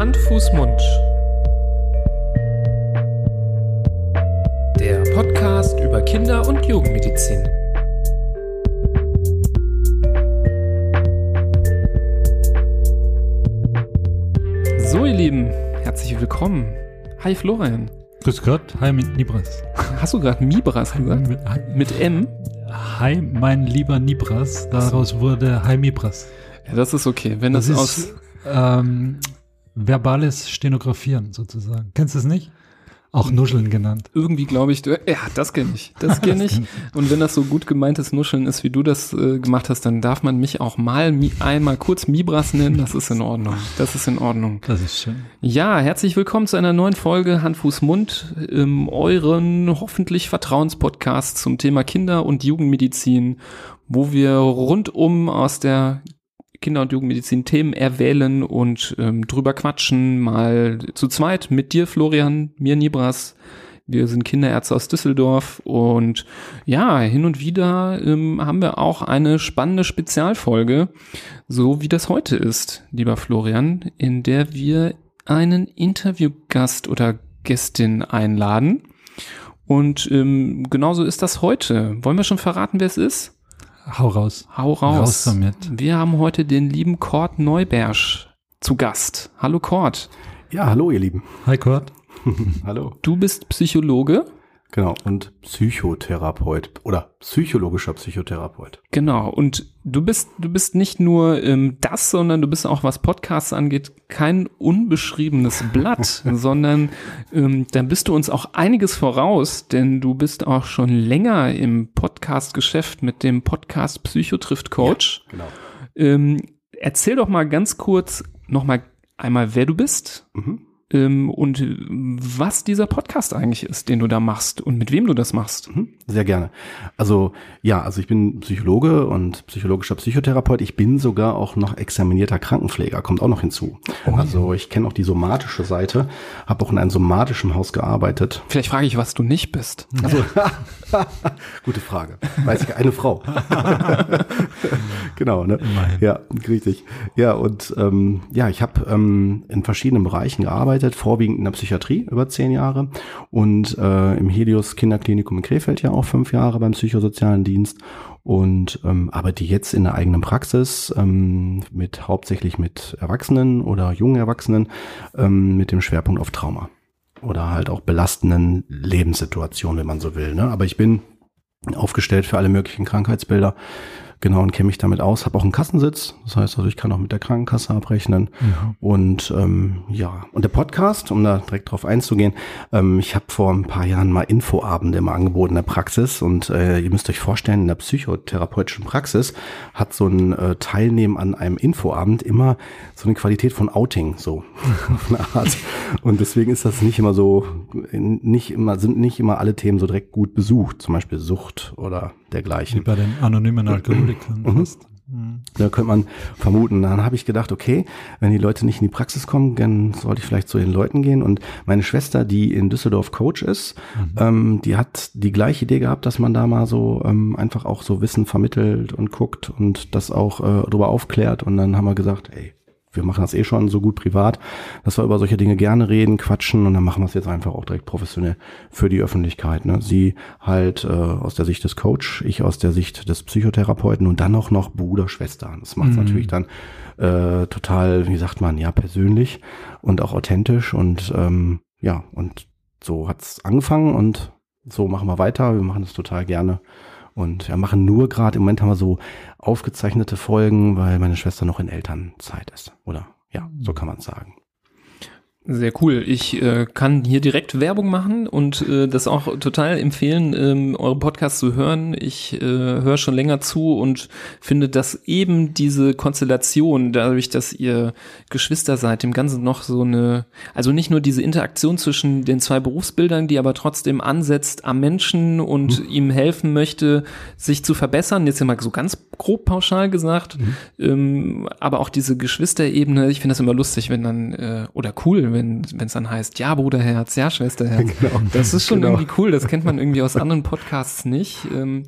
Hand, Fuß, Mund. Der Podcast über Kinder- und Jugendmedizin. So, ihr Lieben, herzlich willkommen. Hi, Florian. Grüß Gott, hi mit Nibras. Hast du gerade Mibras gesagt? Mit, hi, Mit M? hi, mein lieber Nibras. Daraus wurde Hi Mibras. Ja, das ist okay. Wenn das, Das aus. ist ähm, verbales Stenografieren sozusagen. Kennst du es nicht? Auch Nuscheln genannt. Irgendwie glaube ich, du, ja, das kenne ich. Das kenne ich. Und wenn das so gut gemeintes Nuscheln ist, wie du das äh, gemacht hast, dann darf man mich auch mal mi einmal kurz Mibras nennen. Das ist in Ordnung. Das ist in Ordnung. Das ist schön. Ja, herzlich willkommen zu einer neuen Folge Hand, Fuß, Mund, ähm, euren hoffentlich Vertrauenspodcast zum Thema Kinder- und Jugendmedizin, wo wir rundum aus der Kinder- und Jugendmedizin Themen erwählen und ähm, drüber quatschen, mal zu zweit mit dir, Florian, mir, Nibras. Wir sind Kinderärzte aus Düsseldorf und ja, hin und wieder ähm, haben wir auch eine spannende Spezialfolge, so wie das heute ist, lieber Florian, in der wir einen Interviewgast oder Gästin einladen. Und ähm, genauso ist das heute. Wollen wir schon verraten, wer es ist? Hau raus. Hau raus. Raus damit. Wir haben heute den lieben Kurt Neubersch zu Gast. Hallo Kurt. Ja, hallo ihr Lieben. Hi Kurt. Hallo. Du bist Psychologe. Genau, und Psychotherapeut oder psychologischer Psychotherapeut. Genau. Und du bist, du bist nicht nur ähm, das, sondern du bist auch, was Podcasts angeht, kein unbeschriebenes Blatt, sondern ähm, da bist du uns auch einiges voraus, denn du bist auch schon länger im Podcast-Geschäft mit dem Podcast Psycho trifft Coach. Genau. Ähm, erzähl doch mal ganz kurz noch mal einmal, wer du bist Mhm. Ähm, und was dieser Podcast eigentlich ist, den du da machst und mit wem du das machst. Mhm. Sehr gerne. Also ja, also ich bin Psychologe und psychologischer Psychotherapeut. Ich bin sogar auch noch examinierter Krankenpfleger, kommt auch noch hinzu. Also ich kenne auch die somatische Seite, habe auch in einem somatischen Haus gearbeitet. Vielleicht frage ich, was du nicht bist. Also, gute Frage. Weiß ich, eine Frau. genau, ne? Immerhin. Ja, richtig. Ja, und ähm, ja, ich habe ähm, in verschiedenen Bereichen gearbeitet, vorwiegend in der Psychiatrie über zehn Jahre und äh, im Helios Kinderklinikum in Krefeld ja auch fünf Jahre beim psychosozialen Dienst und ähm, arbeite jetzt in der eigenen Praxis ähm, mit hauptsächlich mit Erwachsenen oder jungen Erwachsenen ähm, mit dem Schwerpunkt auf Trauma oder halt auch belastenden Lebenssituationen, wenn man so will. Ne? Aber ich bin aufgestellt für alle möglichen Krankheitsbilder. Genau, und kenne mich damit aus. Habe auch einen Kassensitz. Das heißt also, ich kann auch mit der Krankenkasse abrechnen. Und ähm, ja, und der Podcast, um da direkt drauf einzugehen, ähm, ich habe vor ein paar Jahren mal Infoabende immer angeboten in der Praxis. Und äh, ihr müsst euch vorstellen, in der psychotherapeutischen Praxis hat so ein äh, Teilnehmen an einem Infoabend immer so eine Qualität von Outing, so auf eine Art. Und deswegen ist das nicht immer so, nicht immer, sind nicht immer alle Themen so direkt gut besucht, zum Beispiel Sucht oder Wie dergleichen. bei den anonymen Alkoholikern. Mhm. Mhm. Da könnte man vermuten. Dann habe ich gedacht, okay, wenn die Leute nicht in die Praxis kommen, dann sollte ich vielleicht zu den Leuten gehen. Und meine Schwester, die in Düsseldorf Coach ist, ähm, die hat die gleiche Idee gehabt, dass man da mal so ähm, einfach auch so Wissen vermittelt und guckt und das auch äh, darüber aufklärt. Und dann haben wir gesagt, ey, wir machen das eh schon so gut privat, dass wir über solche Dinge gerne reden, quatschen und dann machen wir es jetzt einfach auch direkt professionell für die Öffentlichkeit. Ne? Sie halt äh, aus der Sicht des Coach, ich aus der Sicht des Psychotherapeuten und dann auch noch Bruder, Schwester. Das macht es Mhm. natürlich dann äh, total, wie sagt man, ja, persönlich und auch authentisch und ähm, ja, und so hat's angefangen und so machen wir weiter. Wir machen das total gerne. Und wir machen nur gerade, im Moment haben wir so aufgezeichnete Folgen, weil meine Schwester noch in Elternzeit ist. Oder ja, so kann man sagen. Sehr cool. Ich äh, kann hier direkt Werbung machen und äh, das auch total empfehlen, ähm, eure Podcasts zu hören. Ich äh, höre schon länger zu und finde, dass eben diese Konstellation, dadurch, dass ihr Geschwister seid, dem Ganzen noch so eine, also nicht nur diese Interaktion zwischen den zwei Berufsbildern, die aber trotzdem ansetzt am Menschen und ihm helfen möchte, sich zu verbessern. Jetzt immer so ganz grob pauschal gesagt, ähm, aber auch diese Geschwisterebene. Ich finde das immer lustig, wenn dann äh, oder cool, wenn wenn es dann heißt, ja Bruderherz, ja Schwesterherz. Genau. Das ist schon Genau. irgendwie cool. Das kennt man irgendwie aus anderen Podcasts nicht. Ähm,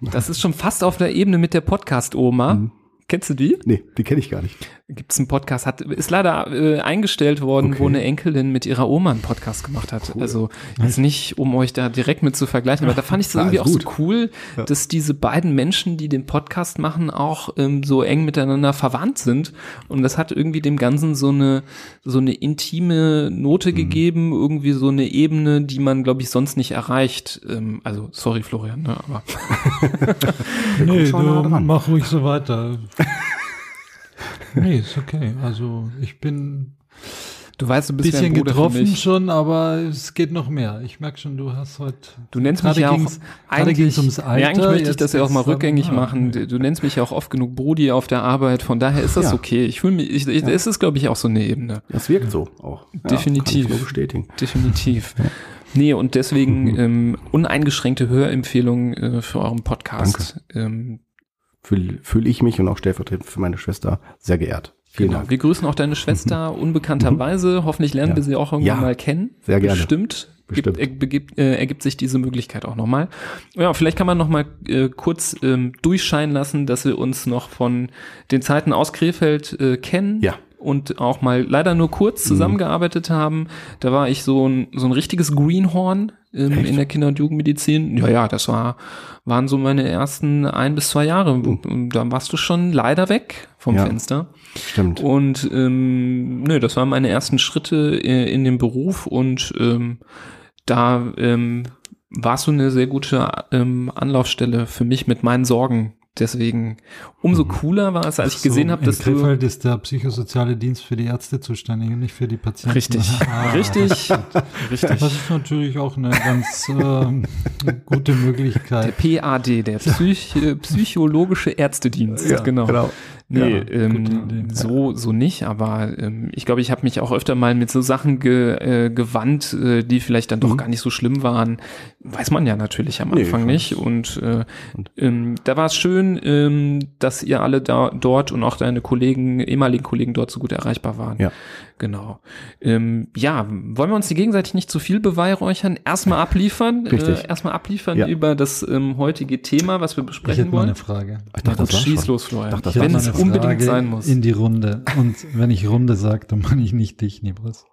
das ist schon fast auf der Ebene mit der Podcast-Oma. Kennst du die? Nee, die kenne ich gar nicht. Gibt's einen Podcast, hat, ist leider äh, eingestellt worden, Okay. wo eine Enkelin mit ihrer Oma einen Podcast gemacht hat. Also jetzt nicht, um euch da direkt mit zu vergleichen, aber da fand ich es Ja, irgendwie auch ist so gut. cool, dass diese beiden Menschen, die den Podcast machen, auch ähm, so eng miteinander verwandt sind. Und das hat irgendwie dem Ganzen so eine so eine intime Note Mhm. gegeben, irgendwie so eine Ebene, die man, glaube ich, sonst nicht erreicht. Ähm, also sorry, Florian, ne, aber Nee, du mach ruhig so weiter. nee, ist okay. Also ich bin du weißt, du ein bist ja ein bisschen für getroffen mich. schon, aber es geht noch mehr. Ich merke schon, du hast heute. Du nennst mich ja auch eigentlich, ums Alter, ja, eigentlich möchte ich das ja auch mal geht's dann- rückgängig ah, machen. Du, du nennst mich ja auch oft genug Brudi auf der Arbeit, von daher ist das Ja. okay. Ich fühle mich, ich, ich, es ist glaube ich auch so eine Ebene. Das wirkt so auch. Ja, Definitiv. Kann ich nur bestätigen. Definitiv. Nee, und deswegen ähm, uneingeschränkte Hörempfehlung äh, für euren Podcast. Ähm, Fühle fühl ich mich und auch stellvertretend für meine Schwester sehr geehrt. Vielen genau. Dank. Wir grüßen auch deine Schwester unbekannterweise. Hoffentlich lernen Ja. wir sie auch irgendwann Ja. mal kennen. Sehr gerne. Bestimmt. Bestimmt. Gibt, ergibt, äh, ergibt sich diese Möglichkeit auch nochmal. Ja, vielleicht kann man nochmal äh, kurz ähm, durchscheinen lassen, dass wir uns noch von den Zeiten aus Krefeld äh, kennen. Ja. Und auch mal leider nur kurz zusammengearbeitet haben. Da war ich so ein, so ein richtiges Greenhorn ähm, in der Kinder- und Jugendmedizin. Ja, ja, das war, waren so meine ersten ein bis zwei Jahre. Und da warst du schon leider weg vom Ja. Fenster. Stimmt. Und ähm, nö, das waren meine ersten Schritte äh, in dem Beruf und ähm, da ähm, warst du eine sehr gute ähm, Anlaufstelle für mich mit meinen Sorgen. Deswegen umso cooler war es, als ich So, gesehen habe, in dass du Krefeld ist der psychosoziale Dienst für die Ärzte zuständig und nicht für die Patienten. richtig, Ah. richtig, richtig. Das ist natürlich auch eine ganz ähm, gute Der Möglichkeit. PAD, der Psych äh, psychologische Ärztedienst, Ja, genau. genau. Nee, Ja, ähm, so, so nicht, aber ähm, ich glaube, ich habe mich auch öfter mal mit so Sachen ge, äh, gewandt, äh, die vielleicht dann doch Mhm. gar nicht so schlimm waren. Weiß man ja natürlich am Nee, Anfang ich nicht. Und, äh, ähm, da war es schön, ähm, dass ihr alle da dort und auch deine Kollegen, ehemaligen Kollegen dort so gut erreichbar waren. Ja. Genau. Ähm, ja, wollen wir uns die gegenseitig nicht zu viel beweihräuchern? Erstmal abliefern. Richtig. Äh, erstmal abliefern Ja. über das ähm, heutige Thema, was wir Ich besprechen hätte mal wollen. eine Frage. Ich dachte, das gut, war schieß schon. los, Florian. dachte, das Wenn es unbedingt Frage sein muss. In die Runde. Und wenn ich Runde sage, dann meine ich nicht dich, Nibris.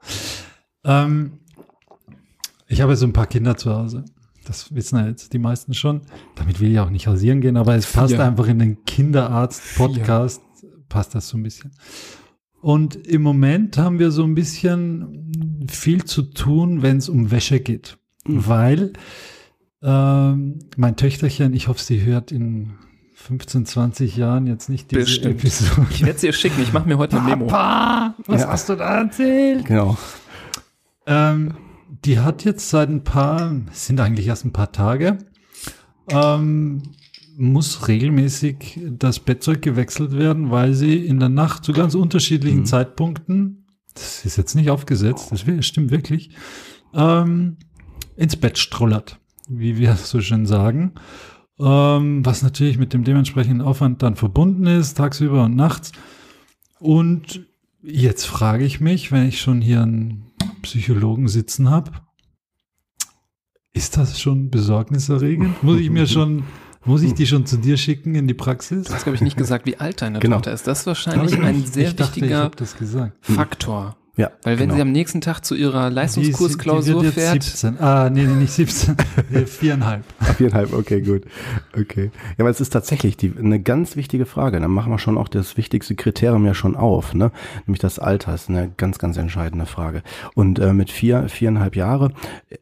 Ähm, ich habe so ein paar Kinder zu Hause. Das wissen ja jetzt die meisten schon. Damit will ich auch nicht hausieren gehen, aber es passt Vier. einfach in den Kinderarzt-Podcast, passt das so ein bisschen. Und im Moment haben wir so ein bisschen viel zu tun, wenn es um Wäsche geht. Weil ähm, mein Töchterchen, ich hoffe, sie hört in 15, 20 Jahren jetzt nicht diese Bestimmt. Episode. Ich werde es ihr schicken, ich mache mir heute eine Memo. Papa, was Ja. hast du da erzählt? Genau. Ähm, die hat jetzt seit ein paar, es sind eigentlich erst ein paar Tage, ähm, muss regelmäßig das Bettzeug gewechselt werden, weil sie in der Nacht zu ganz unterschiedlichen Mhm. Zeitpunkten, das ist jetzt nicht aufgesetzt, das stimmt wirklich, ähm, ins Bett strollert, wie wir so schön sagen. Ähm, was natürlich mit dem dementsprechenden Aufwand dann verbunden ist, tagsüber und nachts. Und jetzt frage ich mich, wenn ich schon hier einen Psychologen sitzen habe, ist das schon besorgniserregend? Muss ich mir schon, muss ich die schon zu dir schicken in die Praxis? Du hast, glaube ich, nicht gesagt, wie alt deine Genau. Tochter ist. Das ist wahrscheinlich ich ein sehr ich dachte, ich wichtiger. Faktor. Ja. Weil wenn genau. sie am nächsten Tag zu ihrer Die Leistungskursklausur ist- die wird fährt, jetzt 17. Ah, nee, nee, nicht 17. Nee, Viereinhalb. Viereinhalb, okay, gut. Okay. Ja, aber es ist tatsächlich die, eine ganz wichtige Frage. Dann machen wir schon auch das wichtigste Kriterium ja schon auf, ne? Nämlich das Alter ist eine ganz, ganz entscheidende Frage. Und äh, mit vier, viereinhalb Jahre,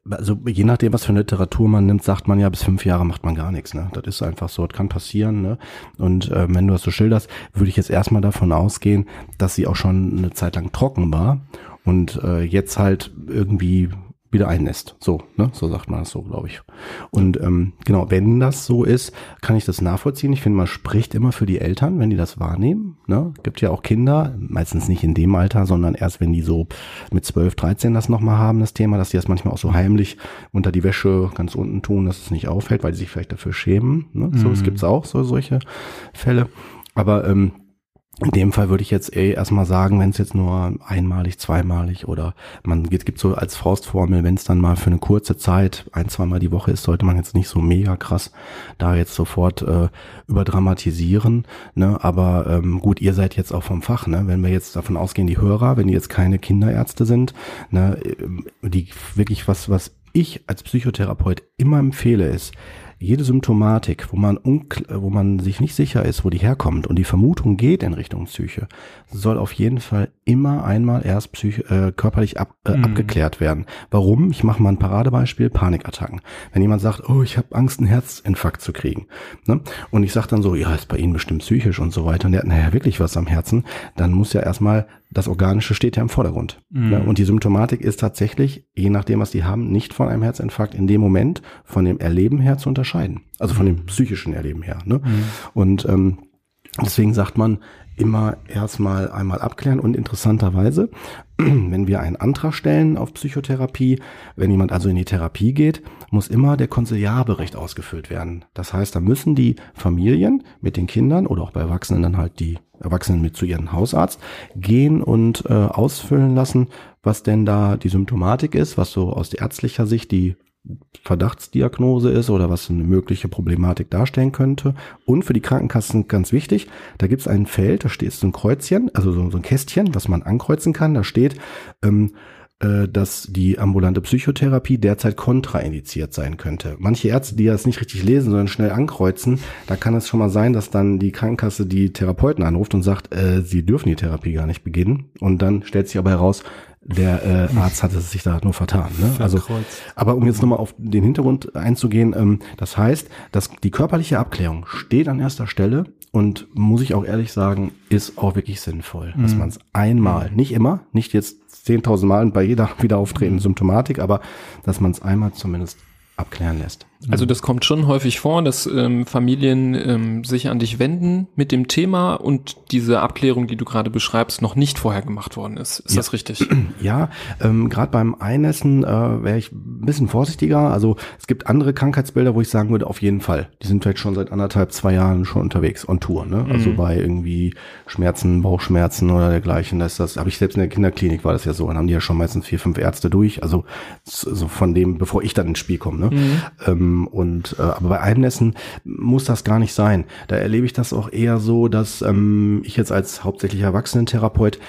also je nachdem, was für eine Literatur man nimmt, sagt man ja, bis fünf Jahre macht man gar nichts, ne? Das ist einfach so, das kann passieren, ne? Und äh, wenn du das so schilderst, würde ich jetzt erstmal davon ausgehen, dass sie auch schon eine Zeit lang trocken war und äh, jetzt halt irgendwie wieder einnässt. So, ne? So sagt man das so, glaube ich. Und ähm, genau, wenn das so ist, kann ich das nachvollziehen. Ich finde, man spricht immer für die Eltern, wenn die das wahrnehmen. Ne? Gibt ja auch Kinder, meistens nicht in dem Alter, sondern erst wenn die so mit 12, 13 das nochmal haben, das Thema, dass die das manchmal auch so heimlich unter die Wäsche ganz unten tun, dass es nicht auffällt, weil die sich vielleicht dafür schämen. Ne? So, es Mhm. gibt's auch so solche Fälle. Aber ähm, in dem Fall würde ich jetzt eh erstmal sagen, wenn es jetzt nur einmalig, zweimalig oder man gibt, so als Faustformel, wenn es dann mal für eine kurze Zeit, ein, zweimal die Woche ist, sollte man jetzt nicht so mega krass da jetzt sofort äh, überdramatisieren. Ne? Aber ähm, gut, ihr seid jetzt auch vom Fach, ne? Wenn wir jetzt davon ausgehen, die Hörer, wenn die jetzt keine Kinderärzte sind, ne, äh, die wirklich was, was ich als Psychotherapeut immer empfehle, ist, jede Symptomatik, wo man, wo man sich nicht sicher ist, wo die herkommt und die Vermutung geht in Richtung Psyche, soll auf jeden Fall immer einmal erst psych äh, körperlich ab, äh, mhm. abgeklärt werden. Warum? Ich mache mal ein Paradebeispiel, Panikattacken. Wenn jemand sagt, oh, ich habe Angst, einen Herzinfarkt zu kriegen. Ne? Und ich sage dann so, ja, ist bei Ihnen bestimmt psychisch und so weiter. Und der hat naja wirklich was am Herzen, dann muss ja erstmal das Organische steht ja im Vordergrund. Mhm. Ne? Und die Symptomatik ist tatsächlich, je nachdem, was die haben, nicht von einem Herzinfarkt in dem Moment von dem Erleben her zu unterscheiden. Also von dem psychischen Erleben her. Ne? Mhm. Und ähm, deswegen sagt man, immer erstmal einmal abklären und interessanterweise, wenn wir einen Antrag stellen auf Psychotherapie, wenn jemand also in die Therapie geht, muss immer der Konsiliarbericht ausgefüllt werden. Das heißt, da müssen die Familien mit den Kindern oder auch bei Erwachsenen dann halt die Erwachsenen mit zu ihrem Hausarzt gehen und äh, ausfüllen lassen, was denn da die Symptomatik ist, was so aus ärztlicher Sicht die Verdachtsdiagnose ist oder was eine mögliche Problematik darstellen könnte. Und für die Krankenkassen ganz wichtig, da gibt es ein Feld, da steht so ein Kreuzchen, also so, so ein Kästchen, was man ankreuzen kann. Da steht, ähm, äh, dass die ambulante Psychotherapie derzeit kontraindiziert sein könnte. Manche Ärzte, die das nicht richtig lesen, sondern schnell ankreuzen, da kann es schon mal sein, dass dann die Krankenkasse die Therapeuten anruft und sagt, äh, sie dürfen die Therapie gar nicht beginnen. Und dann stellt sich aber heraus, der äh, Arzt hatte sich da nur vertan. Ne? Also, aber um jetzt nochmal auf den Hintergrund einzugehen, ähm, das heißt, dass die körperliche Abklärung steht an erster Stelle und muss ich auch ehrlich sagen, ist auch wirklich sinnvoll, mhm. dass man es einmal, nicht immer, nicht jetzt 10.000 Mal bei jeder wieder auftretenden Symptomatik, aber dass man es einmal zumindest abklären lässt. Also das kommt schon häufig vor, dass ähm, Familien ähm, sich an dich wenden mit dem Thema und diese Abklärung, die du gerade beschreibst, noch nicht vorher gemacht worden ist. Ist ja. das richtig? Ja, ähm, gerade beim Einnässen äh, wäre ich ein bisschen vorsichtiger. Also es gibt andere Krankheitsbilder, wo ich sagen würde, auf jeden Fall. Die sind vielleicht schon seit anderthalb, zwei Jahren schon unterwegs on Tour. Ne? Also mhm. bei irgendwie Schmerzen, Bauchschmerzen oder dergleichen. Das, das habe ich selbst in der Kinderklinik war das ja so. Dann haben die ja schon meistens vier, fünf Ärzte durch. Also so von dem, bevor ich dann ins Spiel komme. Ne? Mhm. Ähm, und äh, aber bei Einnässen muss das gar nicht sein. Da erlebe ich das auch eher so, dass ähm, ich jetzt als hauptsächlich Erwachsenentherapeut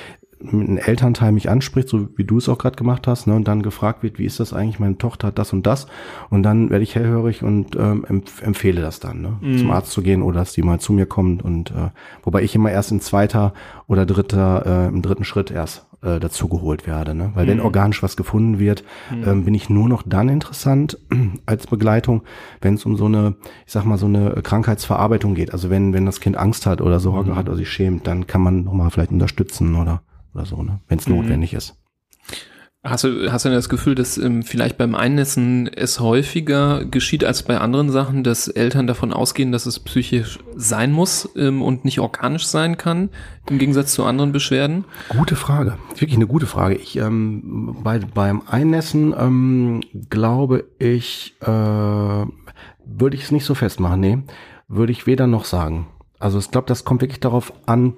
ein Elternteil mich anspricht, so wie du es auch gerade gemacht hast, ne, und dann gefragt wird, wie ist das eigentlich, meine Tochter hat das und das, und dann werde ich hellhörig und ähm, empf empfehle das dann, ne, mm. zum Arzt zu gehen oder dass die mal zu mir kommt und äh, wobei ich immer erst in zweiter oder dritter, äh, im dritten Schritt erst äh, dazugeholt werde. Ne? Weil mhm. wenn organisch was gefunden wird, mhm. ähm, bin ich nur noch dann interessant als Begleitung, wenn es um so eine, ich sag mal, so eine Krankheitsverarbeitung geht. Also wenn, wenn das Kind Angst hat oder Sorge mhm. hat oder sich schämt, dann kann man nochmal vielleicht unterstützen oder, oder so, ne? wenn es mhm. notwendig ist. Hast du, hast du das Gefühl, dass ähm, vielleicht beim Einnässen es häufiger geschieht als bei anderen Sachen, dass Eltern davon ausgehen, dass es psychisch sein muss ähm, und nicht organisch sein kann, im Gegensatz zu anderen Beschwerden? Gute Frage, wirklich eine gute Frage. Ich ähm, bei, beim Einnässen ähm, glaube ich, äh, würde ich es nicht so festmachen. Nee, würde ich weder noch sagen. Also ich glaube, das kommt wirklich darauf an,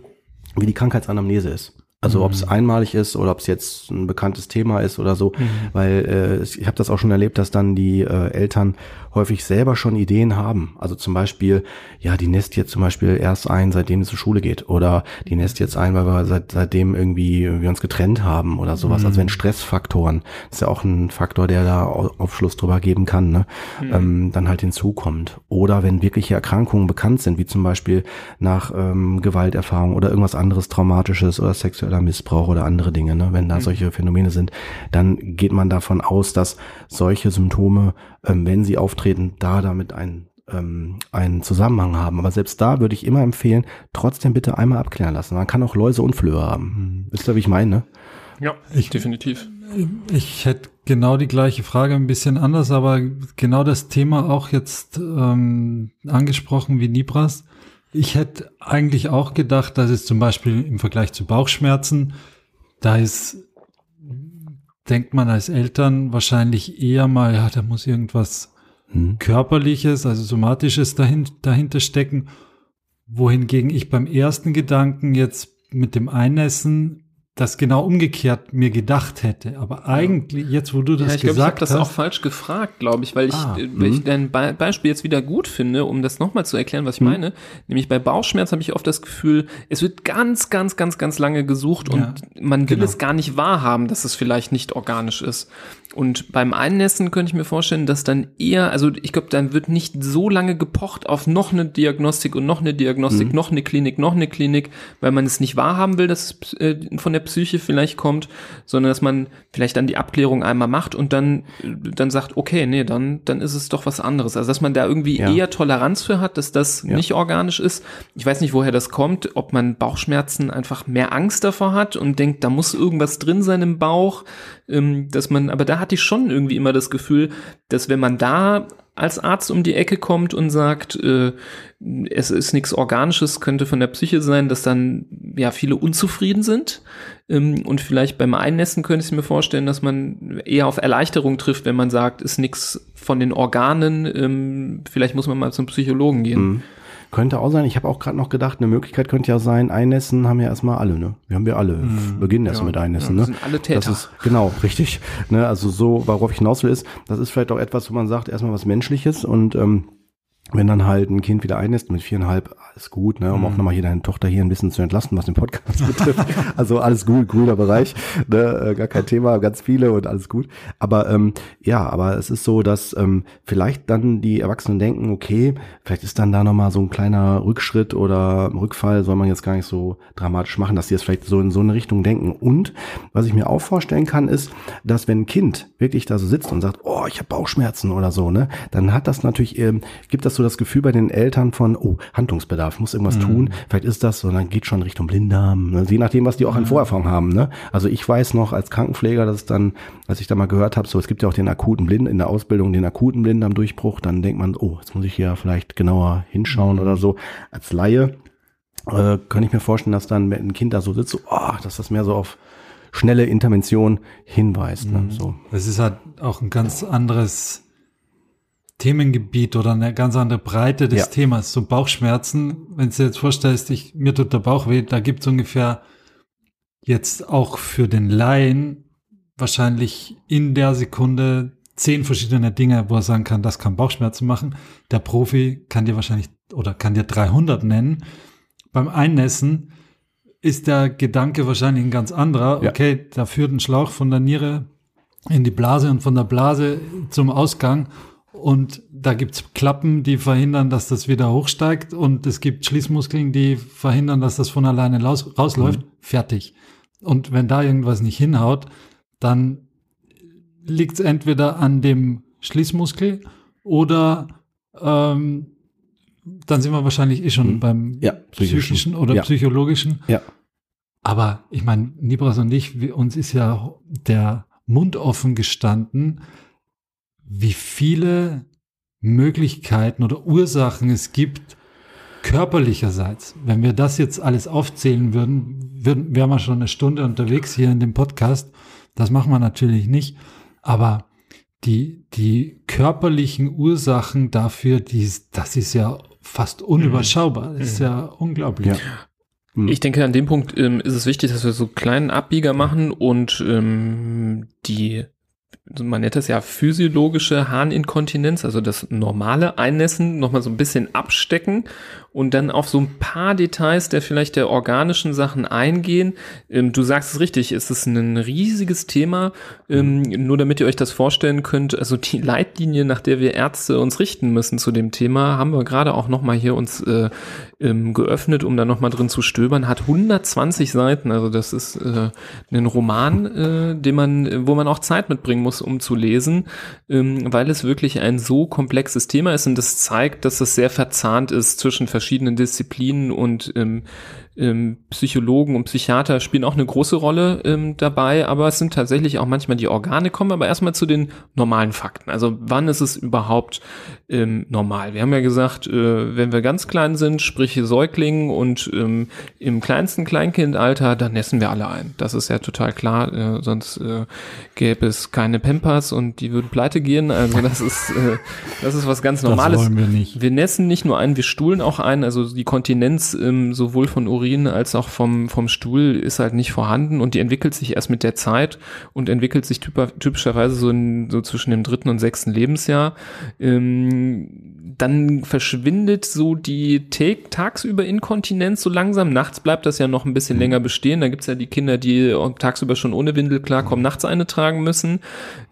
wie die Krankheitsanamnese ist. Also mhm. ob es einmalig ist oder ob es jetzt ein bekanntes Thema ist oder so, mhm. weil äh, ich habe das auch schon erlebt, dass dann die äh, Eltern häufig selber schon Ideen haben. Also zum Beispiel, ja, die nässt jetzt zum Beispiel erst ein, seitdem sie zur Schule geht. Oder die nässt jetzt ein, weil wir seit, seitdem irgendwie wir uns getrennt haben oder sowas. Mhm. Also wenn Stressfaktoren, das ist ja auch ein Faktor, der da Aufschluss drüber geben kann, ne? Mhm. Ähm, dann halt hinzukommt. Oder wenn wirkliche Erkrankungen bekannt sind, wie zum Beispiel nach ähm, Gewalterfahrung oder irgendwas anderes Traumatisches oder sexueller Missbrauch oder andere Dinge, ne? wenn da mhm. solche Phänomene sind, dann geht man davon aus, dass solche Symptome, ähm, wenn sie auftreten, da damit einen, ähm, einen Zusammenhang haben. Aber selbst da würde ich immer empfehlen, trotzdem bitte einmal abklären lassen. Man kann auch Läuse und Flöhe haben. Hm. Wisst ihr, wie ich meine? Ja, ich, definitiv. Ich hätte genau die gleiche Frage, ein bisschen anders, aber genau das Thema auch jetzt ähm, angesprochen wie Nibras. Ich hätte eigentlich auch gedacht, dass es zum Beispiel im Vergleich zu Bauchschmerzen, da ist, denkt man als Eltern wahrscheinlich eher mal, ja, da muss irgendwas hm. körperliches, also somatisches dahin, dahinter stecken. wohingegen ich beim ersten Gedanken jetzt mit dem Einnässen das genau umgekehrt mir gedacht hätte. Aber eigentlich, jetzt wo du das ja, ich glaub, gesagt ich habe das auch falsch gefragt, glaube ich, weil ich, Ah, äh, weil ich mhm. dein Be Beispiel jetzt wieder gut finde, um das nochmal zu erklären, was ich Mhm. meine. Nämlich bei Bauchschmerz habe ich oft das Gefühl, es wird ganz, ganz, ganz, ganz lange gesucht und Ja, man will genau. es gar nicht wahrhaben, dass es vielleicht nicht organisch ist. Und beim Einnässen könnte ich mir vorstellen, dass dann eher, also ich glaube, dann wird nicht so lange gepocht auf noch eine Diagnostik und noch eine Diagnostik, Mhm. noch eine Klinik, noch eine Klinik, weil man es nicht wahrhaben will, dass es äh, von der Psyche vielleicht kommt, sondern dass man vielleicht dann die Abklärung einmal macht und dann, äh, dann sagt, okay, nee, dann, dann ist es doch was anderes. Also dass man da irgendwie Ja. eher Toleranz für hat, dass das Ja. nicht organisch ist. Ich weiß nicht, woher das kommt, ob man Bauchschmerzen einfach mehr Angst davor hat und denkt, da muss irgendwas drin sein im Bauch, ähm, dass man, aber da hatte ich schon irgendwie immer das Gefühl, dass wenn man da als Arzt um die Ecke kommt und sagt, äh, es ist nichts Organisches, könnte von der Psyche sein, dass dann ja viele unzufrieden sind. Ähm, und vielleicht beim Einnässen könnte ich mir vorstellen, dass man eher auf Erleichterung trifft, wenn man sagt, ist nichts von den Organen, ähm, vielleicht muss man mal zum Psychologen gehen. Mhm. Könnte auch sein. Ich habe auch gerade noch gedacht, eine Möglichkeit könnte ja sein, Einnässen haben ja erstmal alle, ne? Wir haben wir alle. Mhm. Beginnen erst Ja, mit Einnässen, ja, ne? sind alle Täter. Das ist, genau, richtig. Ne, also so, worauf ich hinaus will, ist, das ist vielleicht auch etwas, wo man sagt, erstmal was Menschliches und ähm, wenn dann halt ein Kind wieder einnässt mit viereinhalb, alles gut, ne, um Mhm. auch nochmal hier deine Tochter hier ein bisschen zu entlasten, was den Podcast betrifft. Also alles gut, grüner Bereich, ne, äh, gar kein Thema, ganz viele und alles gut. Aber ähm, ja, aber es ist so, dass ähm, vielleicht dann die Erwachsenen denken, okay, vielleicht ist dann da nochmal so ein kleiner Rückschritt oder Rückfall, soll man jetzt gar nicht so dramatisch machen, dass die jetzt vielleicht so in so eine Richtung denken. Und was ich mir auch vorstellen kann, ist, dass wenn ein Kind wirklich da so sitzt und sagt, oh, ich habe Bauchschmerzen oder so, ne, dann hat das natürlich, ähm, gibt das so das Gefühl bei den Eltern von, oh, Handlungsbedarf, muss irgendwas tun, vielleicht ist das, so, dann geht schon Richtung Blinddarm, ne, je nachdem, was die auch an Vorerfahrung haben, ne. Also ich weiß noch als Krankenpfleger, dass es dann, als ich da mal gehört habe, so, es gibt ja auch den akuten Blind, in der Ausbildung den akuten Blinddarmdurchbruch, dann denkt man, oh, jetzt muss ich hier vielleicht genauer hinschauen oder so. Als Laie äh, kann ich mir vorstellen, dass dann, ein Kind da so sitzt, so, oh, dass das mehr so auf schnelle Intervention hinweist. Ne? So. Es ist halt auch ein ganz anderes Themengebiet oder eine ganz andere Breite des Ja. Themas. So Bauchschmerzen, wenn du dir jetzt vorstellst, ich, mir tut der Bauch weh, da gibt es ungefähr jetzt auch für den Laien wahrscheinlich in der Sekunde zehn verschiedene Dinge, wo er sagen kann, das kann Bauchschmerzen machen. Der Profi kann dir wahrscheinlich oder kann dir 300 nennen. Beim Einnässen ist der Gedanke wahrscheinlich ein ganz anderer. Ja. Okay, da führt ein Schlauch von der Niere in die Blase und von der Blase zum Ausgang. Und da gibt's Klappen, die verhindern, dass das wieder hochsteigt. Und es gibt Schließmuskeln, die verhindern, dass das von alleine raus, rausläuft. Fertig. Und wenn da irgendwas nicht hinhaut, dann liegt's entweder an dem Schließmuskel oder ähm, dann sind wir wahrscheinlich eh schon Mhm. beim Ja, psychischen. psychischen oder Ja. psychologischen. Ja. Aber ich meine, Nibras und ich, wir, uns ist ja der Mund offen gestanden, wie viele Möglichkeiten oder Ursachen es gibt, körperlicherseits. Wenn wir das jetzt alles aufzählen würden, würden wären wir schon eine Stunde unterwegs hier in dem Podcast. Das machen wir natürlich nicht. Aber die, die körperlichen Ursachen dafür, die, das ist ja fast unüberschaubar. Das ist ja unglaublich. Ja. Mhm. Ich denke, an dem Punkt ähm, ist es wichtig, dass wir so kleinen Abbieger machen und ähm, die, man nennt das ja physiologische Harninkontinenz, also das normale Einnässen, nochmal so ein bisschen abstecken und dann auf so ein paar Details der vielleicht der organischen Sachen eingehen. Ähm, du sagst es richtig, es ist ein riesiges Thema, ähm, nur damit ihr euch das vorstellen könnt, also die Leitlinie, nach der wir Ärzte uns richten müssen zu dem Thema, haben wir gerade auch nochmal hier uns äh, ähm, geöffnet, um da nochmal drin zu stöbern, hat 120 Seiten, also das ist äh, ein Roman, äh, den man, wo man auch Zeit mitbringen muss, um zu lesen, ähm, weil es wirklich ein so komplexes Thema ist. Und das zeigt, dass es sehr verzahnt ist zwischen verschiedenen Disziplinen und ähm, ähm, Psychologen und Psychiater spielen auch eine große Rolle ähm, dabei, aber es sind tatsächlich auch manchmal die Organe kommen, aber erstmal zu den normalen Fakten. Also wann ist es überhaupt ähm, normal? Wir haben ja gesagt, äh, wenn wir ganz klein sind, sprich Säugling und ähm, im kleinsten Kleinkindalter, dann essen wir alle ein. Das ist ja total klar, äh, sonst äh, gäbe es keine Pampers und die würden pleite gehen. Also das ist, äh, das ist was ganz Normales. Das wollen wir nicht. Wir nässen nicht nur ein, wir stuhlen auch ein. Also die Kontinenz ähm, sowohl von Urin als auch vom, vom Stuhl ist halt nicht vorhanden und die entwickelt sich erst mit der Zeit und entwickelt sich typischerweise so, in, so zwischen dem dritten und sechsten Lebensjahr. Ähm, dann verschwindet so die tagsüber Inkontinenz so langsam. Nachts bleibt das ja noch ein bisschen mhm. länger bestehen. Da gibt's ja die Kinder, die tagsüber schon ohne Windel klarkommen, nachts eine tragen müssen.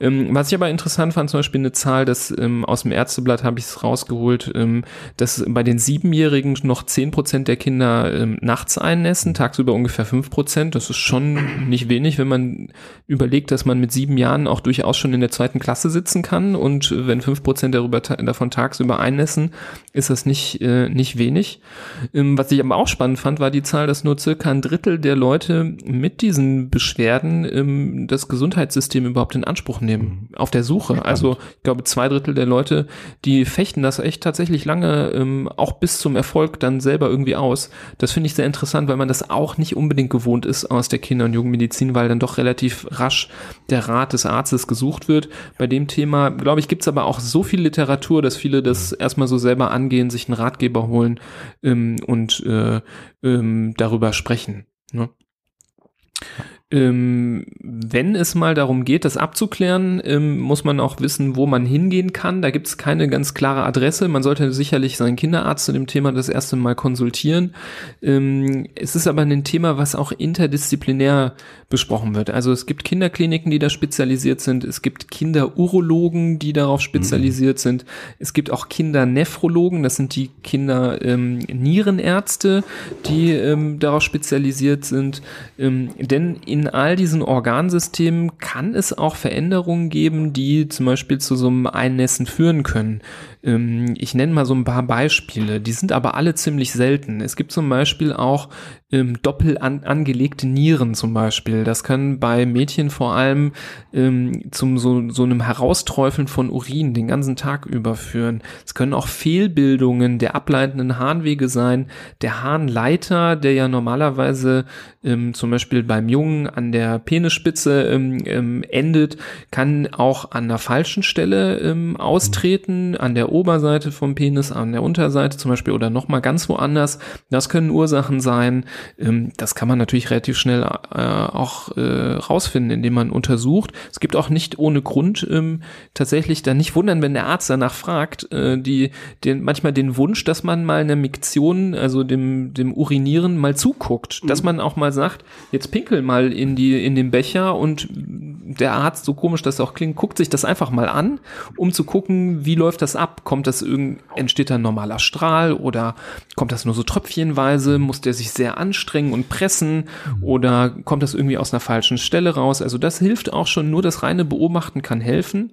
Ähm, was ich aber interessant fand, zum Beispiel eine Zahl, dass ähm, aus dem Ärzteblatt habe ich es rausgeholt, ähm, dass bei den Siebenjährigen noch zehn Prozent der Kinder ähm, nachts einnässen, tagsüber ungefähr fünf Prozent. Das ist schon nicht wenig, wenn man überlegt, dass man mit sieben Jahren auch durchaus schon in der zweiten Klasse sitzen kann und wenn fünf Prozent darüber davon tagsüber einlassen, ist das nicht, äh, nicht wenig. Ähm, was ich aber auch spannend fand, war die Zahl, dass nur circa ein Drittel der Leute mit diesen Beschwerden ähm, das Gesundheitssystem überhaupt in Anspruch nehmen. Mhm. Auf der Suche. Also ich glaube, zwei Drittel der Leute, die fechten das echt tatsächlich lange, ähm, auch bis zum Erfolg dann selber irgendwie aus. Das finde ich sehr interessant, weil man das auch nicht unbedingt gewohnt ist aus der Kinder- und Jugendmedizin, weil dann doch relativ rasch der Rat des Arztes gesucht wird. Bei dem Thema, glaube ich, gibt es aber auch so viel Literatur, dass viele das erstmal so selber angehen, sich einen Ratgeber holen ähm, und äh, ähm, darüber sprechen. Ne? Ähm, wenn es mal darum geht, das abzuklären, ähm, muss man auch wissen, wo man hingehen kann. Da gibt es keine ganz klare Adresse. Man sollte sicherlich seinen Kinderarzt zu dem Thema das erste Mal konsultieren. Ähm, es ist aber ein Thema, was auch interdisziplinär besprochen wird. Also es gibt Kinderkliniken, die da spezialisiert sind. Es gibt Kinderurologen, die darauf spezialisiert mhm. sind. Es gibt auch Kindernephrologen. Das sind die Kinder-Nierenärzte, die ähm, darauf spezialisiert sind. Ähm, denn in in all diesen Organsystemen kann es auch Veränderungen geben, die zum Beispiel zu so einem Einnässen führen können. Ähm, ich nenne mal so ein paar Beispiele, die sind aber alle ziemlich selten. Es gibt zum Beispiel auch ähm, doppel an, angelegte Nieren zum Beispiel. Das können bei Mädchen vor allem ähm, zum so, so einem Herausträufeln von Urin den ganzen Tag überführen. Es können auch Fehlbildungen der ableitenden Harnwege sein. Der Harnleiter, der ja normalerweise ähm, zum Beispiel beim Jungen an der Penisspitze ähm, ähm, endet, kann auch an der falschen Stelle ähm, austreten, an der Oberseite vom Penis, an der Unterseite zum Beispiel oder nochmal ganz woanders. Das können Ursachen sein. Ähm, das kann man natürlich relativ schnell äh, auch äh, rausfinden, indem man untersucht. Es gibt auch nicht ohne Grund ähm, tatsächlich dann nicht wundern, wenn der Arzt danach fragt, äh, die den, manchmal den Wunsch, dass man mal eine Miktion, also dem, dem Urinieren mal zuguckt, mhm. dass man auch mal sagt, jetzt pinkel mal in die, in den Becher und der Arzt, so komisch das auch klingt, guckt sich das einfach mal an, um zu gucken, wie läuft das Kommt das irgend, entsteht da ein normaler Strahl oder kommt das nur so tröpfchenweise? Muss der sich sehr anstrengen und pressen oder kommt das irgendwie aus einer falschen Stelle raus? Also das hilft auch schon, nur das reine Beobachten kann helfen.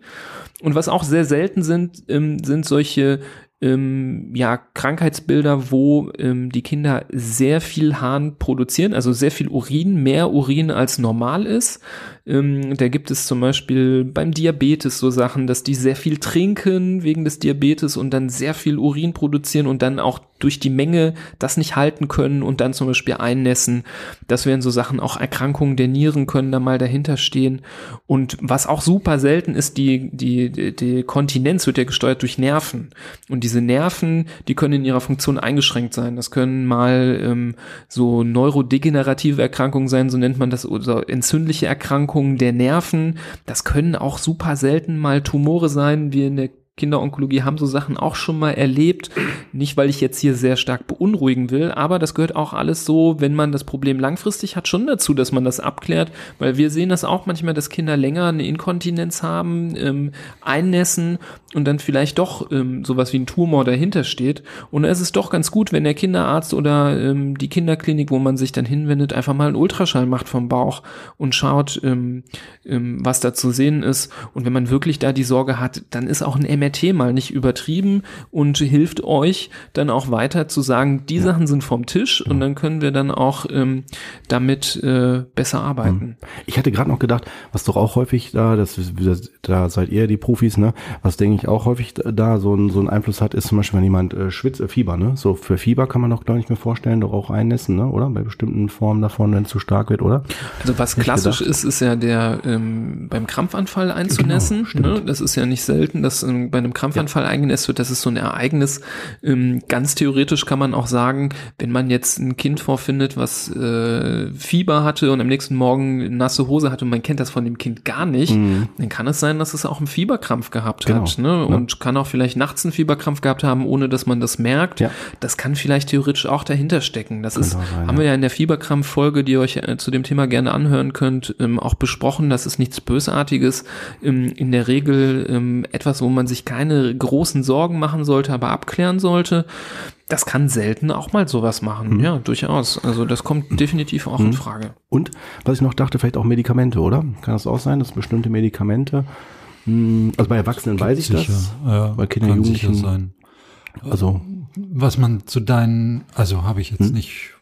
Und was auch sehr selten sind, ähm, sind solche ähm, ja, Krankheitsbilder, wo ähm, die Kinder sehr viel Harn produzieren, also sehr viel Urin, mehr Urin als normal ist. Ähm, da gibt es zum Beispiel beim Diabetes so Sachen, dass die sehr viel trinken wegen des Diabetes und dann sehr viel Urin produzieren und dann auch durch die Menge das nicht halten können und dann zum Beispiel einnässen. Das wären so Sachen, auch Erkrankungen der Nieren können da mal dahinter stehen. Und was auch super selten ist, die, die, die, Kontinenz wird ja gesteuert durch Nerven. Und diese Nerven, die können in ihrer Funktion eingeschränkt sein. Das können mal ähm, so neurodegenerative Erkrankungen sein, so nennt man das, oder entzündliche Erkrankungen der Nerven. Das können auch super selten mal Tumore sein, wie in der Kinderonkologie haben so Sachen auch schon mal erlebt. Nicht, weil ich jetzt hier sehr stark beunruhigen will, aber das gehört auch alles so, wenn man das Problem langfristig hat, schon dazu, dass man das abklärt, weil wir sehen das auch manchmal, dass Kinder länger eine Inkontinenz haben, ähm, einnässen und dann vielleicht doch ähm, sowas wie ein Tumor dahinter steht. Und da ist es doch ganz gut, wenn der Kinderarzt oder ähm, die Kinderklinik, wo man sich dann hinwendet, einfach mal einen Ultraschall macht vom Bauch und schaut, ähm, ähm, was da zu sehen ist. Und wenn man wirklich da die Sorge hat, dann ist auch ein MRT MRT mal nicht übertrieben und hilft euch dann auch weiter zu sagen, die ja. Sachen sind vom Tisch und dann können wir dann auch ähm, damit äh, besser arbeiten. Hm. Ich hatte gerade noch gedacht, was doch auch häufig da, das, da seid ihr die Profis, ne? Was denke ich auch häufig da so, ein, so einen Einfluss hat, ist zum Beispiel, wenn jemand äh, schwitzt, äh, Fieber, ne? So für Fieber kann man doch gar nicht mehr vorstellen, doch auch einnässen, ne? Oder? Bei bestimmten Formen davon, wenn es zu stark wird, oder? Also was klassisch ist, ist ja der ähm, beim Krampfanfall einzunässen. Genau, ne? Das ist ja nicht selten, dass ähm, bei einem Krampfanfall ja. eingenässt wird. Das ist so ein Ereignis. Ähm, ganz theoretisch kann man auch sagen, wenn man jetzt ein Kind vorfindet, was äh, Fieber hatte und am nächsten Morgen nasse Hose hatte und man kennt das von dem Kind gar nicht, mhm. dann kann es sein, dass es auch einen Fieberkrampf gehabt genau. hat. Ne? Und ja. kann auch vielleicht nachts einen Fieberkrampf gehabt haben, ohne dass man das merkt. Ja. Das kann vielleicht theoretisch auch dahinter stecken. Das ist, sein, haben wir ja in der Fieberkrampf-Folge, die ihr euch äh, zu dem Thema gerne anhören könnt, ähm, auch besprochen. Das ist nichts Bösartiges. Ähm, in der Regel ähm, etwas, wo man sich keine großen Sorgen machen sollte, aber abklären sollte. Das kann selten auch mal sowas machen. Mhm. Ja, durchaus. Also das kommt definitiv auch mhm. in Frage. Und was ich noch dachte, vielleicht auch Medikamente, oder? Kann das auch sein, dass bestimmte Medikamente, mh, hm, also bei Erwachsenen weiß ich sicher. das, ja, bei Kindern, Jugendlichen. Sein. Also was man zu deinen, also habe ich jetzt hm? nicht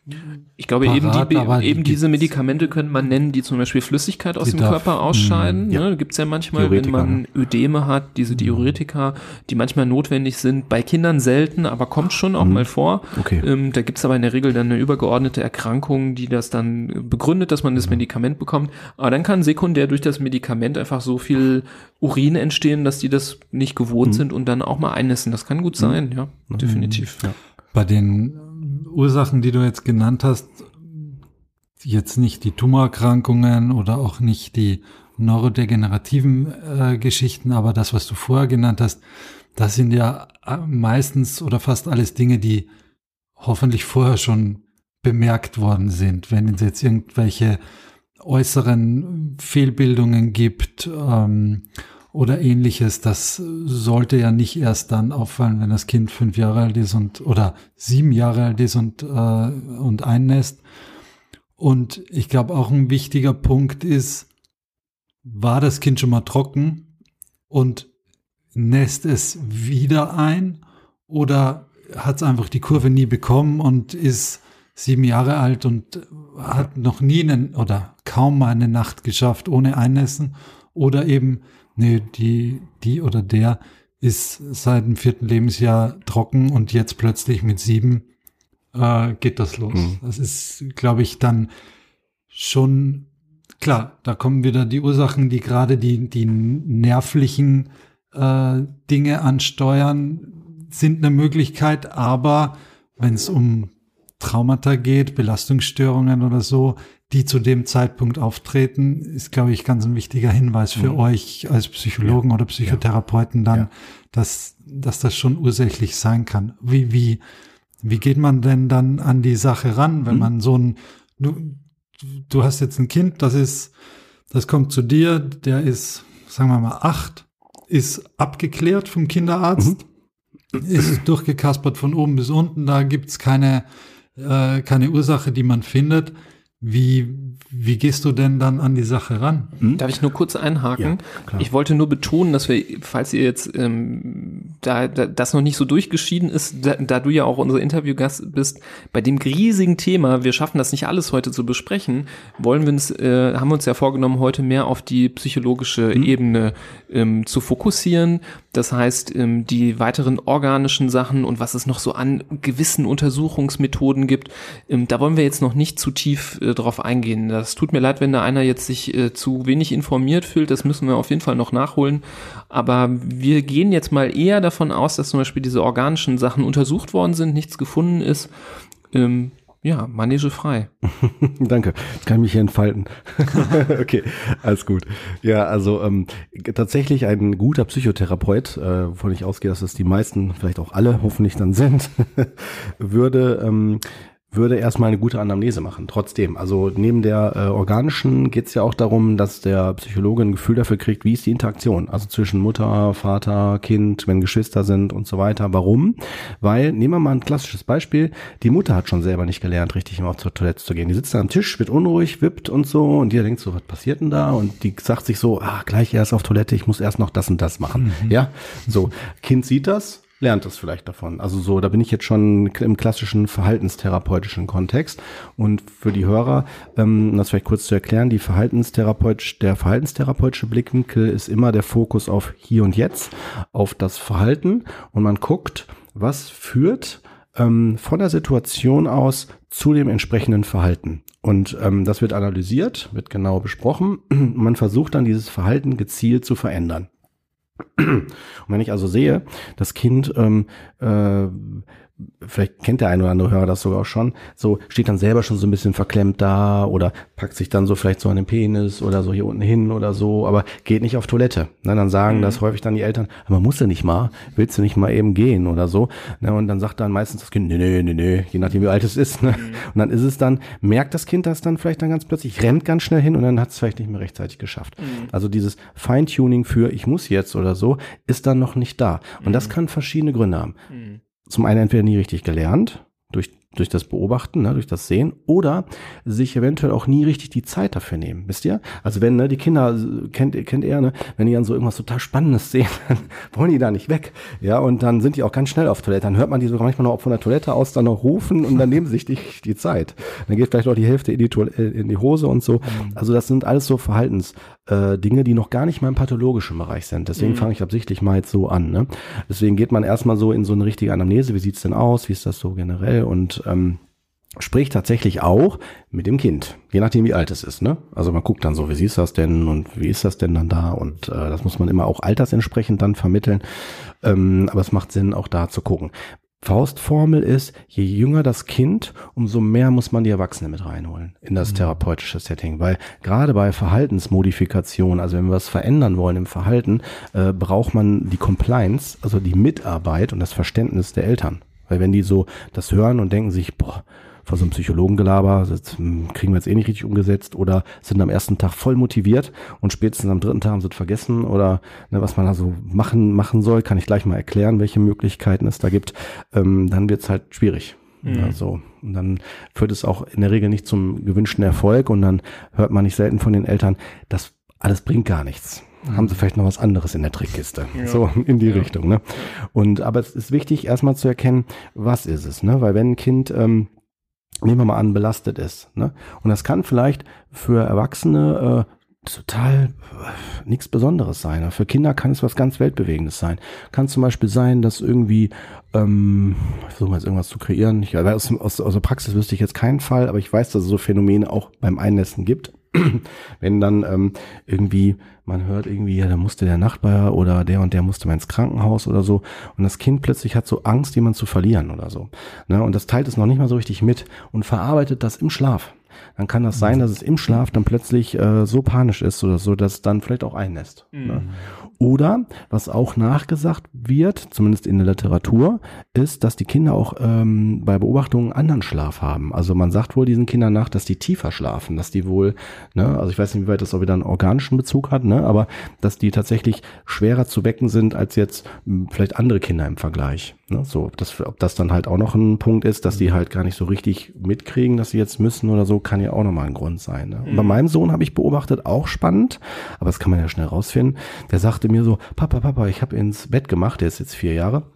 ich glaube, parat, eben, die, eben diese Medikamente könnte man nennen, die zum Beispiel Flüssigkeit aus dem Körper ausscheiden. Ja. Ne, Gibt es ja manchmal, wenn man ne? Ödeme hat, diese Diuretika, die manchmal notwendig sind. Bei Kindern selten, aber kommt schon auch mhm. mal vor. Okay. Ähm, da gibt es aber in der Regel dann eine übergeordnete Erkrankung, die das dann begründet, dass man das mhm. Medikament bekommt. Aber dann kann sekundär durch das Medikament einfach so viel Urin entstehen, dass die das nicht gewohnt mhm. sind und dann auch mal einnässen. Das kann gut mhm. sein, ja, mhm. definitiv. Ja. Bei den Ursachen, die du jetzt genannt hast, jetzt nicht die Tumorerkrankungen oder auch nicht die neurodegenerativen äh, Geschichten, aber das, was du vorher genannt hast, das sind ja äh, meistens oder fast alles Dinge, die hoffentlich vorher schon bemerkt worden sind. Wenn es jetzt irgendwelche äußeren Fehlbildungen gibt ähm, oder ähnliches. Das sollte ja nicht erst dann auffallen, wenn das Kind fünf Jahre alt ist und oder sieben Jahre alt ist und, äh, und einnässt. Und ich glaube auch ein wichtiger Punkt ist, war das Kind schon mal trocken und nässt es wieder ein oder hat es einfach die Kurve nie bekommen und ist sieben Jahre alt und hat noch nie einen, oder kaum mal eine Nacht geschafft ohne Einnässen oder eben nee, die, die oder der ist seit dem vierten Lebensjahr trocken und jetzt plötzlich mit sieben äh, geht das los. Mhm. Das ist, glaube ich, dann schon klar. Da kommen wieder die Ursachen, die gerade die, die nervlichen äh, Dinge ansteuern, sind eine Möglichkeit, aber wenn es um Traumata geht, Belastungsstörungen oder so, die zu dem Zeitpunkt auftreten, ist, glaube ich, ganz ein wichtiger Hinweis für mhm. euch als Psychologen ja. oder Psychotherapeuten dann, ja. dass, dass das schon ursächlich sein kann. Wie, wie, wie geht man denn dann an die Sache ran, wenn mhm. man so ein, du, du hast jetzt ein Kind, das ist, das kommt zu dir, der ist, sagen wir mal, acht, ist abgeklärt vom Kinderarzt, mhm. ist durchgekaspert von oben bis unten, da gibt's keine, äh, keine Ursache, die man findet wie, wie gehst du denn dann an die Sache ran? Hm? Darf ich nur kurz einhaken? Ja, ich wollte nur betonen, dass wir, falls ihr jetzt ähm, da, da das noch nicht so durchgeschieden ist, da, da du ja auch unser Interviewgast bist, bei dem riesigen Thema, wir schaffen das nicht alles heute zu besprechen, wollen wir uns, äh, haben wir uns ja vorgenommen, heute mehr auf die psychologische hm? Ebene ähm, zu fokussieren. Das heißt, ähm, die weiteren organischen Sachen und was es noch so an gewissen Untersuchungsmethoden gibt, ähm, da wollen wir jetzt noch nicht zu tief äh, drauf eingehen. Das tut mir leid, wenn da einer jetzt sich äh, zu wenig informiert fühlt. Das müssen wir auf jeden Fall noch nachholen. Aber wir gehen jetzt mal eher davon aus, dass zum Beispiel diese organischen Sachen untersucht worden sind, nichts gefunden ist. Ja, Manege frei. Danke. Jetzt kann ich mich hier entfalten. okay, alles gut. Ja, also ähm, tatsächlich ein guter Psychotherapeut, äh, wovon ich ausgehe, dass es die meisten, vielleicht auch alle, hoffentlich dann sind, würde ähm, würde erstmal eine gute Anamnese machen. Trotzdem, also neben der äh, organischen geht es ja auch darum, dass der Psychologe ein Gefühl dafür kriegt, wie ist die Interaktion, also zwischen Mutter, Vater, Kind, wenn Geschwister sind und so weiter. Warum? Weil, nehmen wir mal ein klassisches Beispiel, die Mutter hat schon selber nicht gelernt, richtig immer zur Toilette zu gehen. Die sitzt da am Tisch, wird unruhig, wippt und so und die denkt so, was passiert denn da? Und die sagt sich so, ah, gleich erst auf Toilette, ich muss erst noch das und das machen. Mhm. Ja, so, Kind sieht das, lernt es vielleicht davon. Also so, da bin ich jetzt schon im klassischen verhaltenstherapeutischen Kontext. Und für die Hörer, ähm, das vielleicht kurz zu erklären, die Verhaltenstherapeutisch, der verhaltenstherapeutische Blickwinkel ist immer der Fokus auf hier und jetzt, auf das Verhalten. Und man guckt, was führt ähm, von der Situation aus zu dem entsprechenden Verhalten. Und ähm, das wird analysiert, wird genau besprochen. Man versucht dann dieses Verhalten gezielt zu verändern. Und wenn ich also sehe, das Kind ähm, äh, vielleicht kennt der eine oder andere Hörer das sogar auch schon, so steht dann selber schon so ein bisschen verklemmt da oder packt sich dann so vielleicht so an den Penis oder so hier unten hin oder so, aber geht nicht auf Toilette. Ne, dann sagen mhm. das häufig dann die Eltern, aber muss du nicht mal, willst du nicht mal eben gehen oder so. Ne, und dann sagt dann meistens das Kind, nee, nee, nee, nee, je nachdem wie alt es ist. Ne? Mhm. Und dann ist es dann, merkt das Kind das dann vielleicht dann ganz plötzlich, rennt ganz schnell hin und dann hat es vielleicht nicht mehr rechtzeitig geschafft. Mhm. Also dieses Feintuning für ich muss jetzt oder so ist dann noch nicht da. Und das mhm. kann verschiedene Gründe haben. Zum einen entweder nie richtig gelernt, durch durch das Beobachten, ne, durch das Sehen oder sich eventuell auch nie richtig die Zeit dafür nehmen. Wisst ihr? Also wenn ne, die Kinder kennt kennt er, ne, wenn die dann so irgendwas total Spannendes sehen, dann wollen die da nicht weg. Ja, und dann sind die auch ganz schnell auf Toilette. Dann hört man die sogar manchmal noch von der Toilette aus dann noch rufen und dann nehmen sich die, die Zeit. Dann geht vielleicht auch die Hälfte in die, Toilette, in die Hose und so. Mhm. Also das sind alles so Verhaltens äh, Dinge, die noch gar nicht mal im pathologischen Bereich sind. Deswegen mhm. fange ich absichtlich mal jetzt so an. Ne? Deswegen geht man erstmal so in so eine richtige Anamnese. Wie sieht's denn aus? Wie ist das so generell? Und ähm, spricht tatsächlich auch mit dem Kind, je nachdem wie alt es ist. Ne? Also man guckt dann so, wie siehst du das denn und wie ist das denn dann da und äh, das muss man immer auch altersentsprechend dann vermitteln. Ähm, aber es macht Sinn, auch da zu gucken. Faustformel ist, je jünger das Kind, umso mehr muss man die Erwachsene mit reinholen in das mhm. therapeutische Setting, weil gerade bei Verhaltensmodifikation, also wenn wir was verändern wollen im Verhalten, äh, braucht man die Compliance, also die Mitarbeit und das Verständnis der Eltern. Weil wenn die so das hören und denken sich, boah, vor so einem Psychologengelaber, das hm, kriegen wir jetzt eh nicht richtig umgesetzt oder sind am ersten Tag voll motiviert und spätestens am dritten Tag haben sie es vergessen oder ne, was man also machen, machen soll, kann ich gleich mal erklären, welche Möglichkeiten es da gibt, ähm, dann wird es halt schwierig. Mhm. Also, und dann führt es auch in der Regel nicht zum gewünschten Erfolg und dann hört man nicht selten von den Eltern, das alles bringt gar nichts. Haben sie vielleicht noch was anderes in der Trickkiste. Ja. So in die ja. Richtung. Ne? Und aber es ist wichtig, erstmal zu erkennen, was ist es, ne? Weil wenn ein Kind ähm, nehmen wir mal an, belastet ist. Ne? Und das kann vielleicht für Erwachsene äh, total äh, nichts Besonderes sein. Für Kinder kann es was ganz Weltbewegendes sein. Kann zum Beispiel sein, dass irgendwie, ähm, ich versuche mal jetzt irgendwas zu kreieren. Ich, aus, aus, aus der Praxis wüsste ich jetzt keinen Fall, aber ich weiß, dass es so Phänomene auch beim Einnässen gibt. wenn dann ähm, irgendwie man hört irgendwie, ja, da musste der Nachbar oder der und der musste mal ins Krankenhaus oder so und das Kind plötzlich hat so Angst, jemanden zu verlieren oder so. Ne? Und das teilt es noch nicht mal so richtig mit und verarbeitet das im Schlaf. Dann kann das sein, dass es im Schlaf dann plötzlich äh, so panisch ist oder so, dass es dann vielleicht auch einnässt. Ne? Mhm. Ne? Oder was auch nachgesagt wird, zumindest in der Literatur, ist, dass die Kinder auch ähm, bei Beobachtungen anderen Schlaf haben. Also man sagt wohl diesen Kindern nach, dass die tiefer schlafen, dass die wohl, ne, also ich weiß nicht, wie weit das auch wieder einen organischen Bezug hat, ne, aber dass die tatsächlich schwerer zu wecken sind als jetzt hm, vielleicht andere Kinder im Vergleich. Ne? So, das, ob das dann halt auch noch ein Punkt ist, dass die halt gar nicht so richtig mitkriegen, dass sie jetzt müssen oder so, kann ja auch nochmal ein Grund sein. Ne? Und bei mhm. meinem Sohn habe ich beobachtet, auch spannend, aber das kann man ja schnell rausfinden. Der sagte mir so, Papa, Papa, ich habe ins Bett gemacht, der ist jetzt vier Jahre.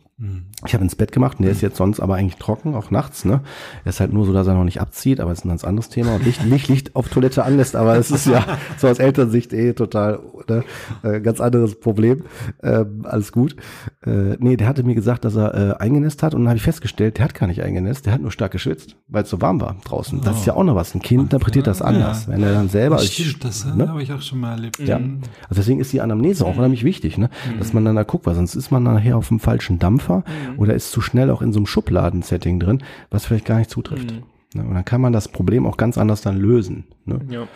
Ich habe ins Bett gemacht und der ist jetzt sonst aber eigentlich trocken, auch nachts. Ne? Er ist halt nur so, dass er noch nicht abzieht, aber das ist ein ganz anderes Thema und Licht, nicht Licht auf Toilette anlässt, aber es ist ja so aus Elternsicht eh total ne? äh, ganz anderes Problem. Ähm, alles gut. Äh, nee, der hatte mir gesagt, dass er äh, eingenässt hat und dann habe ich festgestellt, der hat gar nicht eingenässt, der hat nur stark geschwitzt, weil es so warm war draußen. Oh. Das ist ja auch noch was. Ein Kind interpretiert das anders. Ja. Wenn er dann selber. Das stimmt, das ne? habe ich auch schon mal erlebt. Ja. Also deswegen ist die Anamnese auch unheimlich wichtig, ne? dass man dann da guckt, weil sonst ist man nachher auf dem falschen Dampf Dampfer mhm. Oder ist zu schnell auch in so einem Schubladen-Setting drin, was vielleicht gar nicht zutrifft. Mhm. Ne, und dann kann man das Problem auch ganz anders dann lösen. Ne? Ja.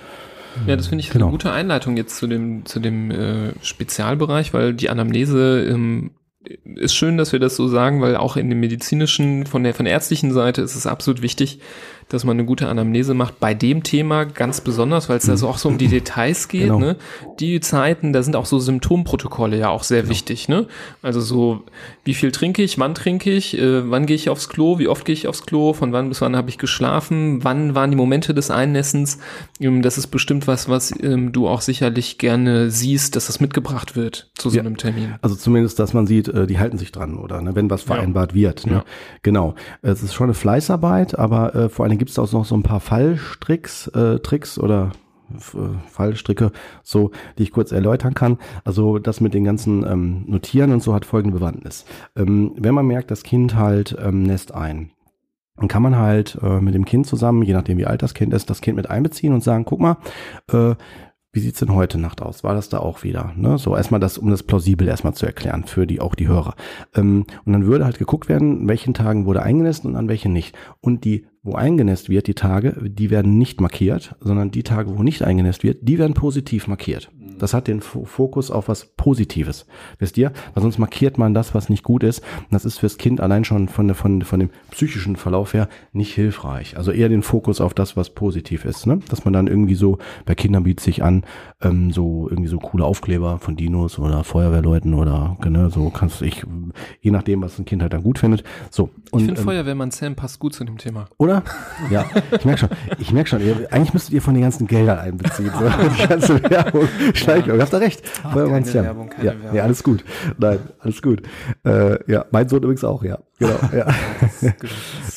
Ja, das finde ich genau. eine gute Einleitung jetzt zu dem, zu dem äh, Spezialbereich, weil die Anamnese ähm, ist schön, dass wir das so sagen, weil auch in dem medizinischen, von der, von der ärztlichen Seite ist es absolut wichtig, dass man eine gute Anamnese macht. Bei dem Thema ganz besonders, weil es da so auch so um die Details geht. Genau. Ne? Die Zeiten, da sind auch so Symptomprotokolle ja auch sehr wichtig. Ne? Also so, wie viel trinke ich, wann trinke ich, äh, wann gehe ich aufs Klo, wie oft gehe ich aufs Klo, von wann bis wann habe ich geschlafen, wann waren die Momente des Einnässens. Ähm, das ist bestimmt was, was ähm, du auch sicherlich gerne siehst, dass das mitgebracht wird zu so Ja. einem Termin. Also zumindest, dass man sieht, äh, die halten sich dran oder ne, wenn was vereinbart wird. Ne? Ja. Genau. Es ist schon eine Fleißarbeit, aber äh, vor allen Dingen gibt es auch noch so ein paar Fallstricks, äh, Tricks oder äh, Fallstricke, so, die ich kurz erläutern kann. Also das mit den ganzen ähm, Notieren und so hat folgende Bewandtnis. Ähm, wenn man merkt, das Kind halt ähm, nässt ein, dann kann man halt äh, mit dem Kind zusammen, je nachdem wie alt das Kind ist, das Kind mit einbeziehen und sagen, guck mal, äh, wie sieht's denn heute Nacht aus? War das da auch wieder? Ne? So erstmal das, um das plausibel erstmal zu erklären für die auch die Hörer. Ähm, und dann würde halt geguckt werden, an welchen Tagen wurde eingenässt und an welchen nicht. Und die, wo eingenässt wird, die Tage, die werden nicht markiert, sondern die Tage, wo nicht eingenässt wird, die werden positiv markiert. Das hat den Fo- Fokus auf was Positives. Wisst ihr? Weil sonst markiert man das, was nicht gut ist. Und das ist fürs Kind allein schon von, von, von dem psychischen Verlauf her nicht hilfreich. Also eher den Fokus auf das, was positiv ist. Ne? Dass man dann irgendwie so, bei Kindern bietet sich an, ähm, so irgendwie so coole Aufkleber von Dinos oder Feuerwehrleuten oder ne, so kannst du ich, je nachdem, was ein Kind halt dann gut findet. So. Ich Und, finde ähm, Feuerwehrmann Sam passt gut zu dem Thema. oder? Ja, ich merke schon. Ich merke schon. Ihr, eigentlich müsstet ihr von den ganzen Geldern einbeziehen. So. Die ganze Werbung. Schleich, ihr habt da recht. Feuerwehrmann keine Sam. Werbung, keine ja, Werbung. ja, alles gut. Nein, alles gut. Äh, ja, mein Sohn übrigens auch, ja. Genau. Ja,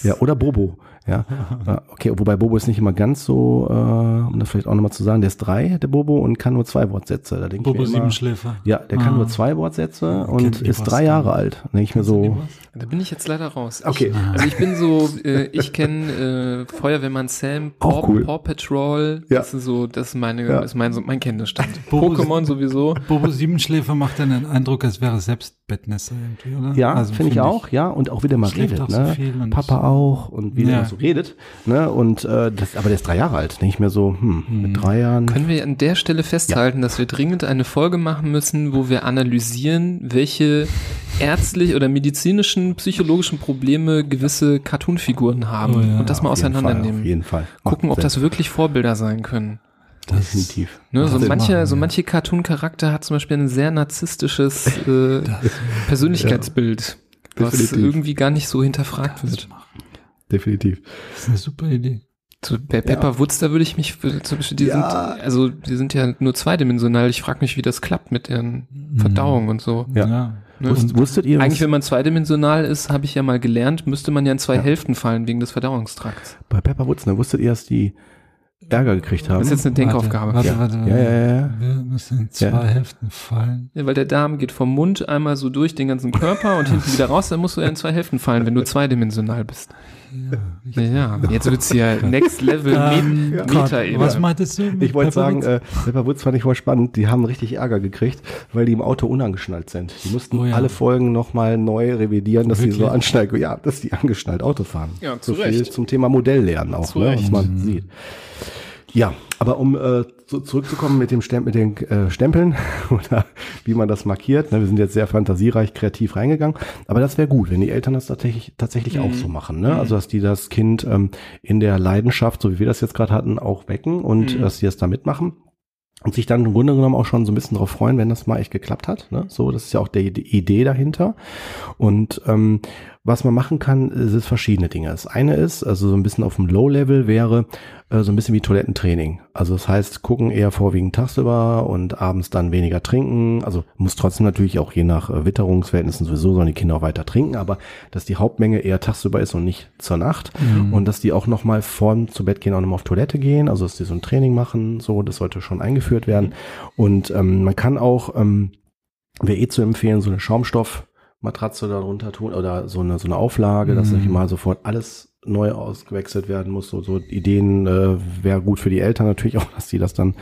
ja oder Bobo. Ja. Ja, okay, wobei Bobo ist nicht immer ganz so, äh, um das vielleicht auch nochmal zu sagen, der ist drei, der Bobo, und kann nur zwei Wortsätze. Da denke ich Bobo mir immer, Siebenschläfer. Ja, der kann Ah. nur zwei Wortsätze und ist drei Jahre nicht. alt. Da denke ich mir so, Da bin ich jetzt leider raus. Okay. Ich, also ich bin so, äh, ich kenne äh, Feuerwehrmann Sam, Paw, cool. Paw Patrol. Ja. Das ist so, das ist meine, Ja. ist mein, so mein Kenntnisstand. Bobo- Pokémon sowieso. Bobo Siebenschläfer macht dann den Eindruck, als wäre selbst Bettnässer irgendwie, oder? Ja, Also finde ich auch, ja, und auch wie der mal redet, auch so ne? viel und- Papa auch und wie Ja. der so redet, ne? Und äh, das, aber der ist drei Jahre alt, nicht mehr so, hm, mit drei Jahren. Können wir an der Stelle festhalten, dass wir dringend eine Folge machen müssen, wo wir analysieren, welche ärztlich oder medizinischen, psychologischen Probleme gewisse Cartoonfiguren haben Oh ja, und das mal Fall, Auf auseinandernehmen. jeden Fall. Gucken, ob das wirklich Vorbilder sein können. Definitiv. Ne, so manche, machen, so ja. manche Cartoon-Charakter hat zum Beispiel ein sehr narzisstisches äh, Persönlichkeitsbild, was Definitiv. irgendwie gar nicht so hinterfragt wird. Definitiv. Das ist eine super Idee. So, bei Pepper Woods, da würde ich mich, zum Beispiel, die Ja. sind, also die sind ja nur zweidimensional. Ich frage mich, wie das klappt mit deren Verdauung und so. Ja. ja. Ne? Wusst, wusstet ihr, Eigentlich, was wenn man zweidimensional ist, habe ich ja mal gelernt, müsste man ja in zwei Hälften fallen wegen des Verdauungstrakts. bei Pepper Woods, ne, wusstet ihr, dass die Ärger gekriegt haben? Das ist jetzt eine Denkaufgabe. Warte, warte, warte. Ja, ja, ja. Wir müssen in zwei Ja. Hälften fallen. Ja, weil der Darm geht vom Mund einmal so durch den ganzen Körper und hinten wieder raus, dann musst du ja in zwei Hälften fallen, wenn du zweidimensional bist. Ja. Ja, jetzt wird's hier Next Level Ähm, Met Gott, Meta-Ebene. was meintest du? mit Ich wollte sagen, äh, Pepper Woods fand ich voll spannend. Die haben richtig Ärger gekriegt, weil die im Auto unangeschnallt sind. Die mussten Oh ja. alle Folgen nochmal neu revidieren, dass sie so Wirklich? anschnallen, ja, dass die angeschnallt Auto fahren. Ja, zu so viel Recht. zum Thema Modelllernen auch, Zu ne, was man sieht. Ja, aber um äh, so zurückzukommen mit dem Stem mit den äh, Stempeln oder wie man das markiert, ne, wir sind jetzt sehr fantasiereich, kreativ reingegangen, aber das wäre gut, wenn die Eltern das tatsächlich, tatsächlich auch so machen, ne? Also dass die das Kind ähm, in der Leidenschaft, so wie wir das jetzt gerade hatten, auch wecken und Mhm. dass sie das da mitmachen und sich dann im Grunde genommen auch schon so ein bisschen darauf freuen, wenn das mal echt geklappt hat. Ne? So, das ist ja auch der, die Idee dahinter. Und ähm, was man machen kann, es verschiedene Dinge. Das eine ist, also so ein bisschen auf dem Low-Level wäre äh, so ein bisschen wie Toilettentraining. Also das heißt, gucken eher vorwiegend tagsüber und abends dann weniger trinken. Also muss trotzdem natürlich auch je nach äh, Witterungsverhältnissen sowieso sollen die Kinder auch weiter trinken, aber dass die Hauptmenge eher tagsüber ist und nicht zur Nacht. Und dass die auch nochmal vorm zu Bett gehen auch nochmal auf Toilette gehen. Also dass die so ein Training machen, so, das sollte schon eingeführt werden. Und ähm, man kann auch, ähm, wäre eh zu empfehlen, so eine Schaumstoffmatratze darunter tun oder so eine, so eine Auflage, dass Mhm. nicht mal sofort alles neu ausgewechselt werden muss. So, so Ideen äh, wäre gut für die Eltern natürlich auch, dass die das dann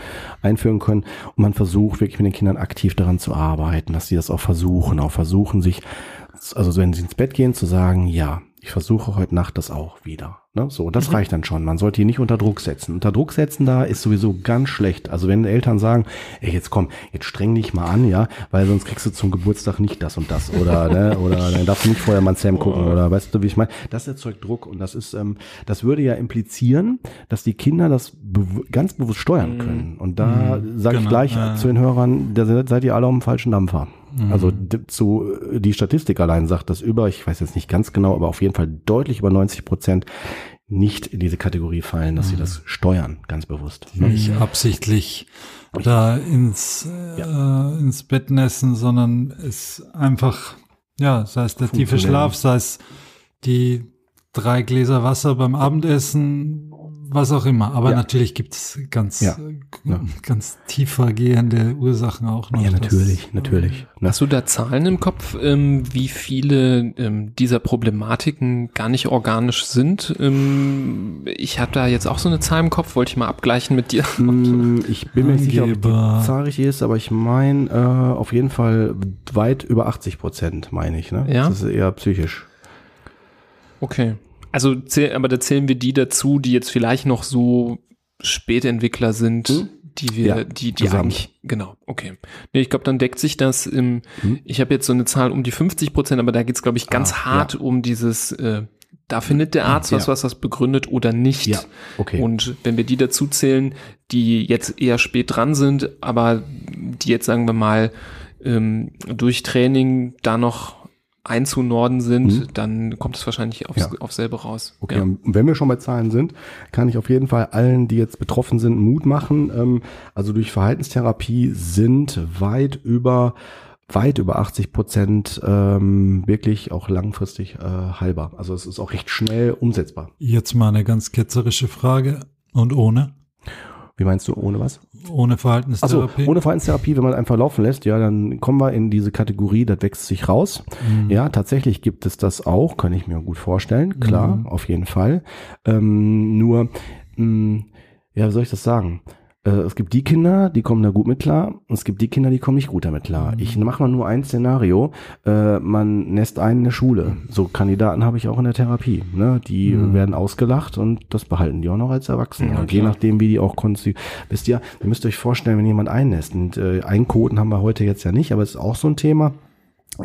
einführen können. Und man versucht wirklich mit den Kindern aktiv daran zu arbeiten, dass sie das auch versuchen, auch versuchen sich, also wenn sie ins Bett gehen, zu sagen, ja, ich versuche heute Nacht das auch wieder. Ne? So, das mhm. reicht dann schon. Man sollte die nicht unter Druck setzen. Unter Druck setzen da ist sowieso ganz schlecht. Also wenn Eltern sagen, ey, jetzt komm, jetzt streng dich mal an, ja, weil sonst kriegst du zum Geburtstag nicht das und das oder ne, oder dann darfst du nicht vorher mal Sam gucken oder weißt du, wie ich meine? Das erzeugt Druck und das ist, ähm, das würde ja implizieren, dass die Kinder das bew ganz bewusst steuern mhm. können. Und da mhm, sage genau, ich gleich äh. zu den Hörern, da seid ihr alle auf dem falschen Dampfer. Mhm. Also zu, die Statistik allein sagt, dass über, ich weiß jetzt nicht ganz genau, aber auf jeden Fall deutlich über 90 Prozent nicht in diese Kategorie fallen, dass mhm. sie das steuern, ganz bewusst. Ne? Nicht absichtlich da ins, ja. äh, ins Bett nässen, sondern es einfach, ja, sei es der tiefe Schlaf, sei es die drei Gläser Wasser beim Abendessen, was auch immer. Aber ja. natürlich gibt es ganz, ja. Ja. ganz tiefer gehende Ursachen auch noch. Ja, natürlich, das, natürlich. Ne? Hast du da Zahlen im Kopf, ähm, wie viele ähm, dieser Problematiken gar nicht organisch sind? Ähm, ich habe da jetzt auch so eine Zahl im Kopf, wollte ich mal abgleichen mit dir. Mm, ich bin mir nicht sicher, ob die Zahl richtig ist, aber ich meine äh, auf jeden Fall weit über 80 Prozent, meine ich. Ne? Ja? Das ist eher psychisch. Okay. Also, aber da zählen wir die dazu, die jetzt vielleicht noch so Spätentwickler sind, hm? die wir, ja, die, die zusammen. eigentlich, genau, okay. Nee, ich glaube, dann deckt sich das im, hm? ich habe jetzt so eine Zahl um die 50 Prozent, aber da geht's, glaube ich, ganz ah, hart ja. um dieses, äh, da findet der Arzt ja. was, was das begründet oder nicht. Ja, okay. Und wenn wir die dazu zählen, die jetzt eher spät dran sind, aber die jetzt, sagen wir mal, ähm, durch Training da noch einzunorden sind, mhm. dann kommt es wahrscheinlich aufs, ja. auf selber raus. Okay, ja. und wenn wir schon bei Zahlen sind, kann ich auf jeden Fall allen, die jetzt betroffen sind, Mut machen. Ähm, also durch Verhaltenstherapie sind weit über weit über 80 Prozent ähm, wirklich auch langfristig äh, heilbar. Also es ist auch recht schnell umsetzbar. Jetzt mal eine ganz ketzerische Frage und ohne. Wie meinst du, ohne was? Ohne Verhaltenstherapie? Also ohne Verhaltenstherapie, wenn man einfach laufen lässt, ja, dann kommen wir in diese Kategorie, das wächst sich raus. Mhm. Ja, tatsächlich gibt es das auch, kann ich mir gut vorstellen, klar, mhm. auf jeden Fall. Ähm, nur, mh, mm, ja, wie soll ich das sagen? Äh, es gibt die Kinder, die kommen da gut mit klar, und es gibt die Kinder, die kommen nicht gut damit klar. Mhm. Ich mache mal nur ein Szenario, äh, man nässt einen in der Schule. So Kandidaten habe ich auch in der Therapie. Ne? Die mhm. werden ausgelacht und das behalten die auch noch als Erwachsene. Ja, und je nachdem, wie die auch konsti Wisst ihr, ihr müsst euch vorstellen, wenn jemand einnässt, und äh, Einkoten haben wir heute jetzt ja nicht, aber es ist auch so ein Thema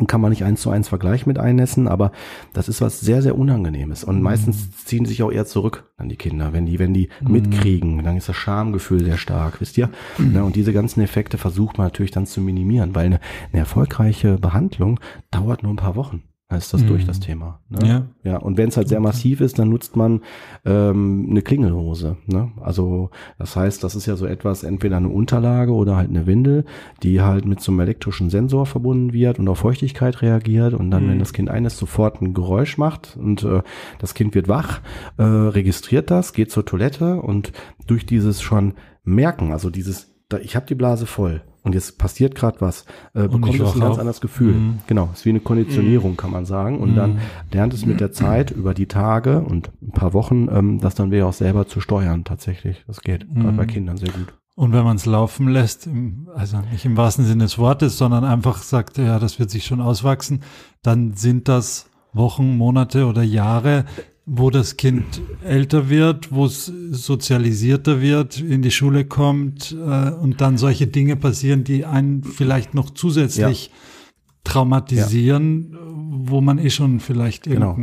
kann man nicht eins zu eins vergleichen mit einnässen, aber das ist was sehr, sehr Unangenehmes. Und meistens mhm. ziehen sich auch eher zurück dann die Kinder. Wenn die, wenn die mhm. mitkriegen, dann ist das Schamgefühl sehr stark, wisst ihr? Mhm. Und diese ganzen Effekte versucht man natürlich dann zu minimieren, weil eine, eine erfolgreiche Behandlung dauert nur ein paar Wochen. Ist das mhm. durch das Thema. Ne? Ja. ja. Und wenn es halt sehr massiv ist, dann nutzt man ähm, eine Klingelhose. Ne? Also das heißt, das ist ja so etwas, entweder eine Unterlage oder halt eine Windel, die halt mit so einem elektrischen Sensor verbunden wird und auf Feuchtigkeit reagiert und dann, mhm. wenn das Kind eines sofort ein Geräusch macht und äh, das Kind wird wach, äh, registriert das, geht zur Toilette und durch dieses schon merken, also dieses, da, ich habe die Blase voll und jetzt passiert gerade was, äh, bekommt es ein ganz anderes Gefühl. Mhm. Genau, ist wie eine Konditionierung, mhm. kann man sagen. Und mhm. dann lernt es mit der Zeit über die Tage und ein paar Wochen, ähm, das dann wieder auch selber zu steuern tatsächlich. Das geht gerade bei mhm. Kindern sehr gut. Und wenn man es laufen lässt, also nicht im wahrsten Sinne des Wortes, sondern einfach sagt, ja, das wird sich schon auswachsen, dann sind das Wochen, Monate oder Jahre, wo das Kind älter wird, wo es sozialisierter wird, in die Schule kommt äh, und dann solche Dinge passieren, die einen vielleicht noch zusätzlich ja. traumatisieren, ja. wo man eh schon vielleicht genau.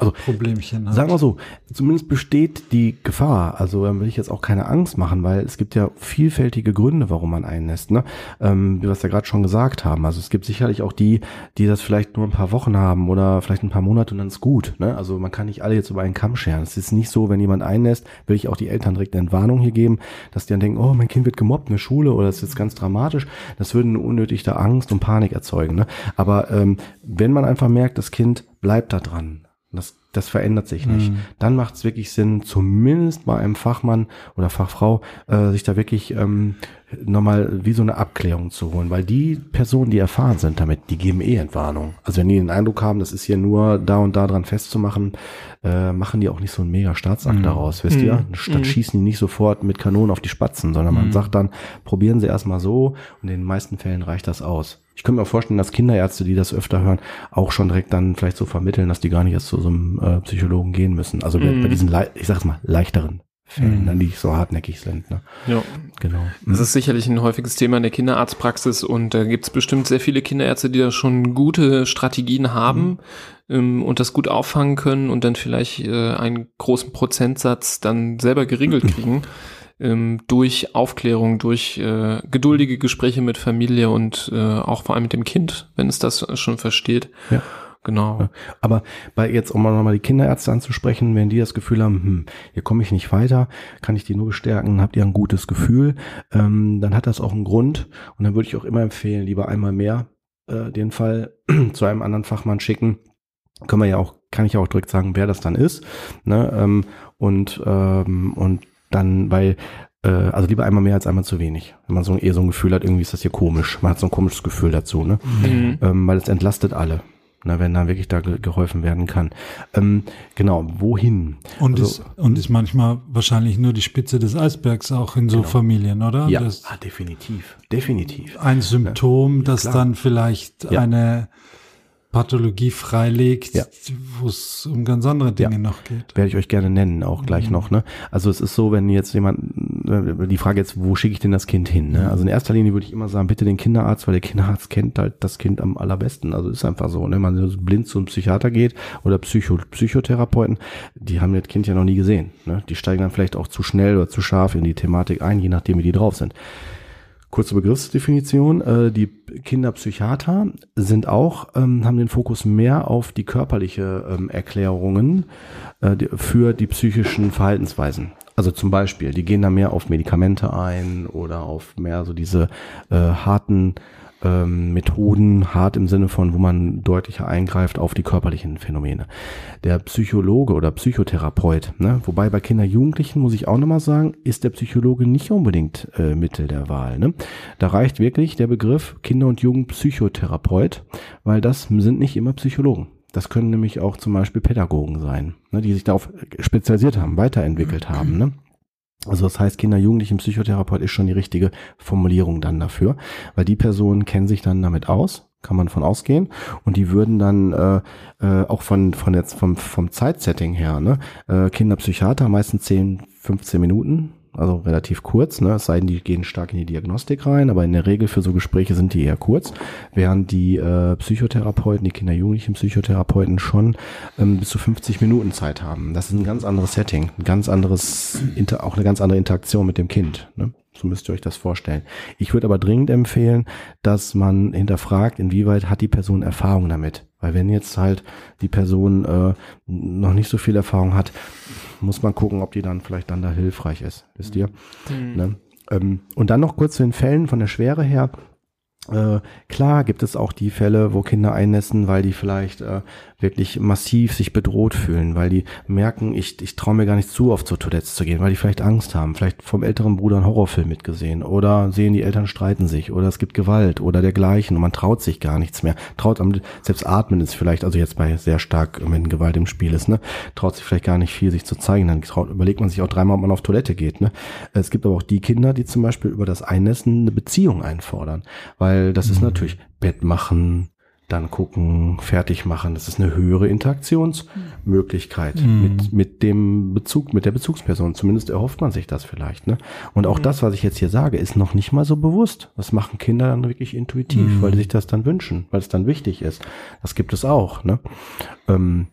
Also, Problemchen hat. Sagen wir so, zumindest besteht die Gefahr. Also ähm, will ich jetzt auch keine Angst machen, weil es gibt ja vielfältige Gründe, warum man einnässt. Ne? Ähm, wie wir es ja gerade schon gesagt haben. Also es gibt sicherlich auch die, die das vielleicht nur ein paar Wochen haben oder vielleicht ein paar Monate und dann ist gut. Ne? Also man kann nicht alle jetzt über einen Kamm scheren. Es ist nicht so, wenn jemand einnässt, will ich auch die Eltern direkt eine Entwarnung hier geben, dass die dann denken, oh, mein Kind wird gemobbt in der Schule oder das ist jetzt ganz dramatisch. Das würde eine unnötige Angst und Panik erzeugen. Ne? Aber ähm, wenn man einfach merkt, das Kind bleibt da dran, das, das verändert sich nicht. Mhm. Dann macht es wirklich Sinn, zumindest bei einem Fachmann oder Fachfrau, äh, sich da wirklich ähm, nochmal wie so eine Abklärung zu holen, weil die Personen, die erfahren sind damit, die geben eh Entwarnung. Also wenn die den Eindruck haben, das ist hier nur da und da dran festzumachen, äh, machen die auch nicht so einen mega Staatsakt mhm. daraus, wisst mhm. ihr? Statt mhm. schießen die nicht sofort mit Kanonen auf die Spatzen, sondern man mhm. sagt dann, probieren sie erstmal so und in den meisten Fällen reicht das aus. Ich könnte mir vorstellen, dass Kinderärzte, die das öfter hören, auch schon direkt dann vielleicht so vermitteln, dass die gar nicht erst zu so einem äh, Psychologen gehen müssen. Also bei, Mhm. bei diesen, ich sag's mal, leichteren Fällen, Mhm. ne, die nicht so hartnäckig sind. Ne? Ja. Genau. Das ist sicherlich ein häufiges Thema in der Kinderarztpraxis und da gibt es bestimmt sehr viele Kinderärzte, die da schon gute Strategien haben ähm, und das gut auffangen können und dann vielleicht äh, einen großen Prozentsatz dann selber geregelt kriegen ähm, durch Aufklärung, durch äh, geduldige Gespräche mit Familie und äh, auch vor allem mit dem Kind, wenn es das schon versteht. Ja. Genau. Aber bei jetzt, um nochmal die Kinderärzte anzusprechen, wenn die das Gefühl haben, hm, hier komme ich nicht weiter, kann ich die nur bestärken, habt ihr ein gutes Gefühl, ähm, dann hat das auch einen Grund. Und dann würde ich auch immer empfehlen, lieber einmal mehr äh, den Fall zu einem anderen Fachmann schicken. Können wir ja auch, kann ich ja auch direkt sagen, wer das dann ist. Ne? Ähm, und, ähm, und dann, weil äh, also lieber einmal mehr als einmal zu wenig. Wenn man so eher so ein Gefühl hat, irgendwie ist das hier komisch. Man hat so ein komisches Gefühl dazu, ne? Mhm. ähm, weil es entlastet alle. Na, wenn da wirklich da ge geholfen werden kann. Ähm, genau, wohin? Und, Also- ist, und ist manchmal wahrscheinlich nur die Spitze des Eisbergs auch in so Genau. Familien, oder? ja, Das ah, definitiv, definitiv. ein Symptom, das klar. dann vielleicht Ja. eine Pathologie freilegt, Ja. wo es um ganz andere Dinge Ja. noch geht. Werde ich euch gerne nennen, auch gleich Mhm. noch. Ne? Also es ist so, wenn jetzt jemand, äh, die Frage jetzt, wo schicke ich denn das Kind hin? Ne? Also in erster Linie würde ich immer sagen, bitte den Kinderarzt, weil der Kinderarzt kennt halt das Kind am allerbesten. Also ist einfach so. Ne? Man so blind zum Psychiater geht oder Psycho Psychotherapeuten, die haben das Kind ja noch nie gesehen. Ne? Die steigen dann vielleicht auch zu schnell oder zu scharf in die Thematik ein, je nachdem, wie die drauf sind. Kurze Begriffsdefinition. Äh, die Kinderpsychiater sind auch, ähm, haben den Fokus mehr auf die körperliche ähm, Erklärungen äh, die, für die psychischen Verhaltensweisen. Also zum Beispiel, die gehen da mehr auf Medikamente ein oder auf mehr so diese äh, harten ähm, Methoden, hart im Sinne von, wo man deutlicher eingreift auf die körperlichen Phänomene. Der Psychologe oder Psychotherapeut, ne, wobei bei Kinder, Jugendlichen muss ich auch nochmal sagen, ist der Psychologe nicht unbedingt äh, Mittel der Wahl. Ne? Da reicht wirklich der Begriff Kinder- und Jugendpsychotherapeut, weil das sind nicht immer Psychologen. Das können nämlich auch zum Beispiel Pädagogen sein, ne, die sich darauf spezialisiert haben, weiterentwickelt haben. Ne? Also das heißt, Kinder, Jugendlichen, Psychotherapeut ist schon die richtige Formulierung dann dafür, weil die Personen kennen sich dann damit aus, kann man von ausgehen und die würden dann äh, äh, auch von von jetzt vom vom Zeitsetting her, ne, äh, Kinderpsychiater meistens 10, 15 Minuten, also relativ kurz, ne, es sei denn, die gehen stark in die Diagnostik rein, aber in der Regel für so Gespräche sind die eher kurz, während die äh, Psychotherapeuten, die Kinder, Jugendlichen Psychotherapeuten schon ähm, bis zu 50 Minuten Zeit haben. Das ist ein ganz anderes Setting, ein ganz anderes, auch eine ganz andere Interaktion mit dem Kind. Ne? So müsst ihr euch das vorstellen. Ich würde aber dringend empfehlen, dass man hinterfragt, inwieweit hat die Person Erfahrung damit. Weil wenn jetzt halt die Person äh, noch nicht so viel Erfahrung hat, muss man gucken, ob die dann vielleicht dann da hilfreich ist. Wisst ihr? Mhm. Ne? Ähm, und dann noch kurz zu den Fällen von der Schwere her. Äh, klar gibt es auch die Fälle, wo Kinder einnässen, weil die vielleicht äh, wirklich massiv sich bedroht fühlen, weil die merken, ich, ich traue mir gar nicht zu, auf zur Toilette zu gehen, weil die vielleicht Angst haben, vielleicht vom älteren Bruder einen Horrorfilm mitgesehen oder sehen, die Eltern streiten sich oder es gibt Gewalt oder dergleichen und man traut sich gar nichts mehr. Traut am, selbst atmen ist vielleicht, also jetzt bei sehr stark, wenn Gewalt im Spiel ist, ne, traut sich vielleicht gar nicht viel, sich zu zeigen. Dann traut, überlegt man sich auch dreimal, ob man auf Toilette geht. Ne. Es gibt aber auch die Kinder, die zum Beispiel über das Einnässen eine Beziehung einfordern, weil das ist natürlich Bett machen, dann gucken, fertig machen. Das ist eine höhere Interaktionsmöglichkeit Mhm. mit, mit dem Bezug, mit der Bezugsperson. Zumindest erhofft man sich das vielleicht. Ne? Und auch das, was ich jetzt hier sage, ist noch nicht mal so bewusst. Das machen Kinder dann wirklich intuitiv, Mhm. weil sie sich das dann wünschen, weil es dann wichtig ist. Das gibt es auch. Ne? Ähm,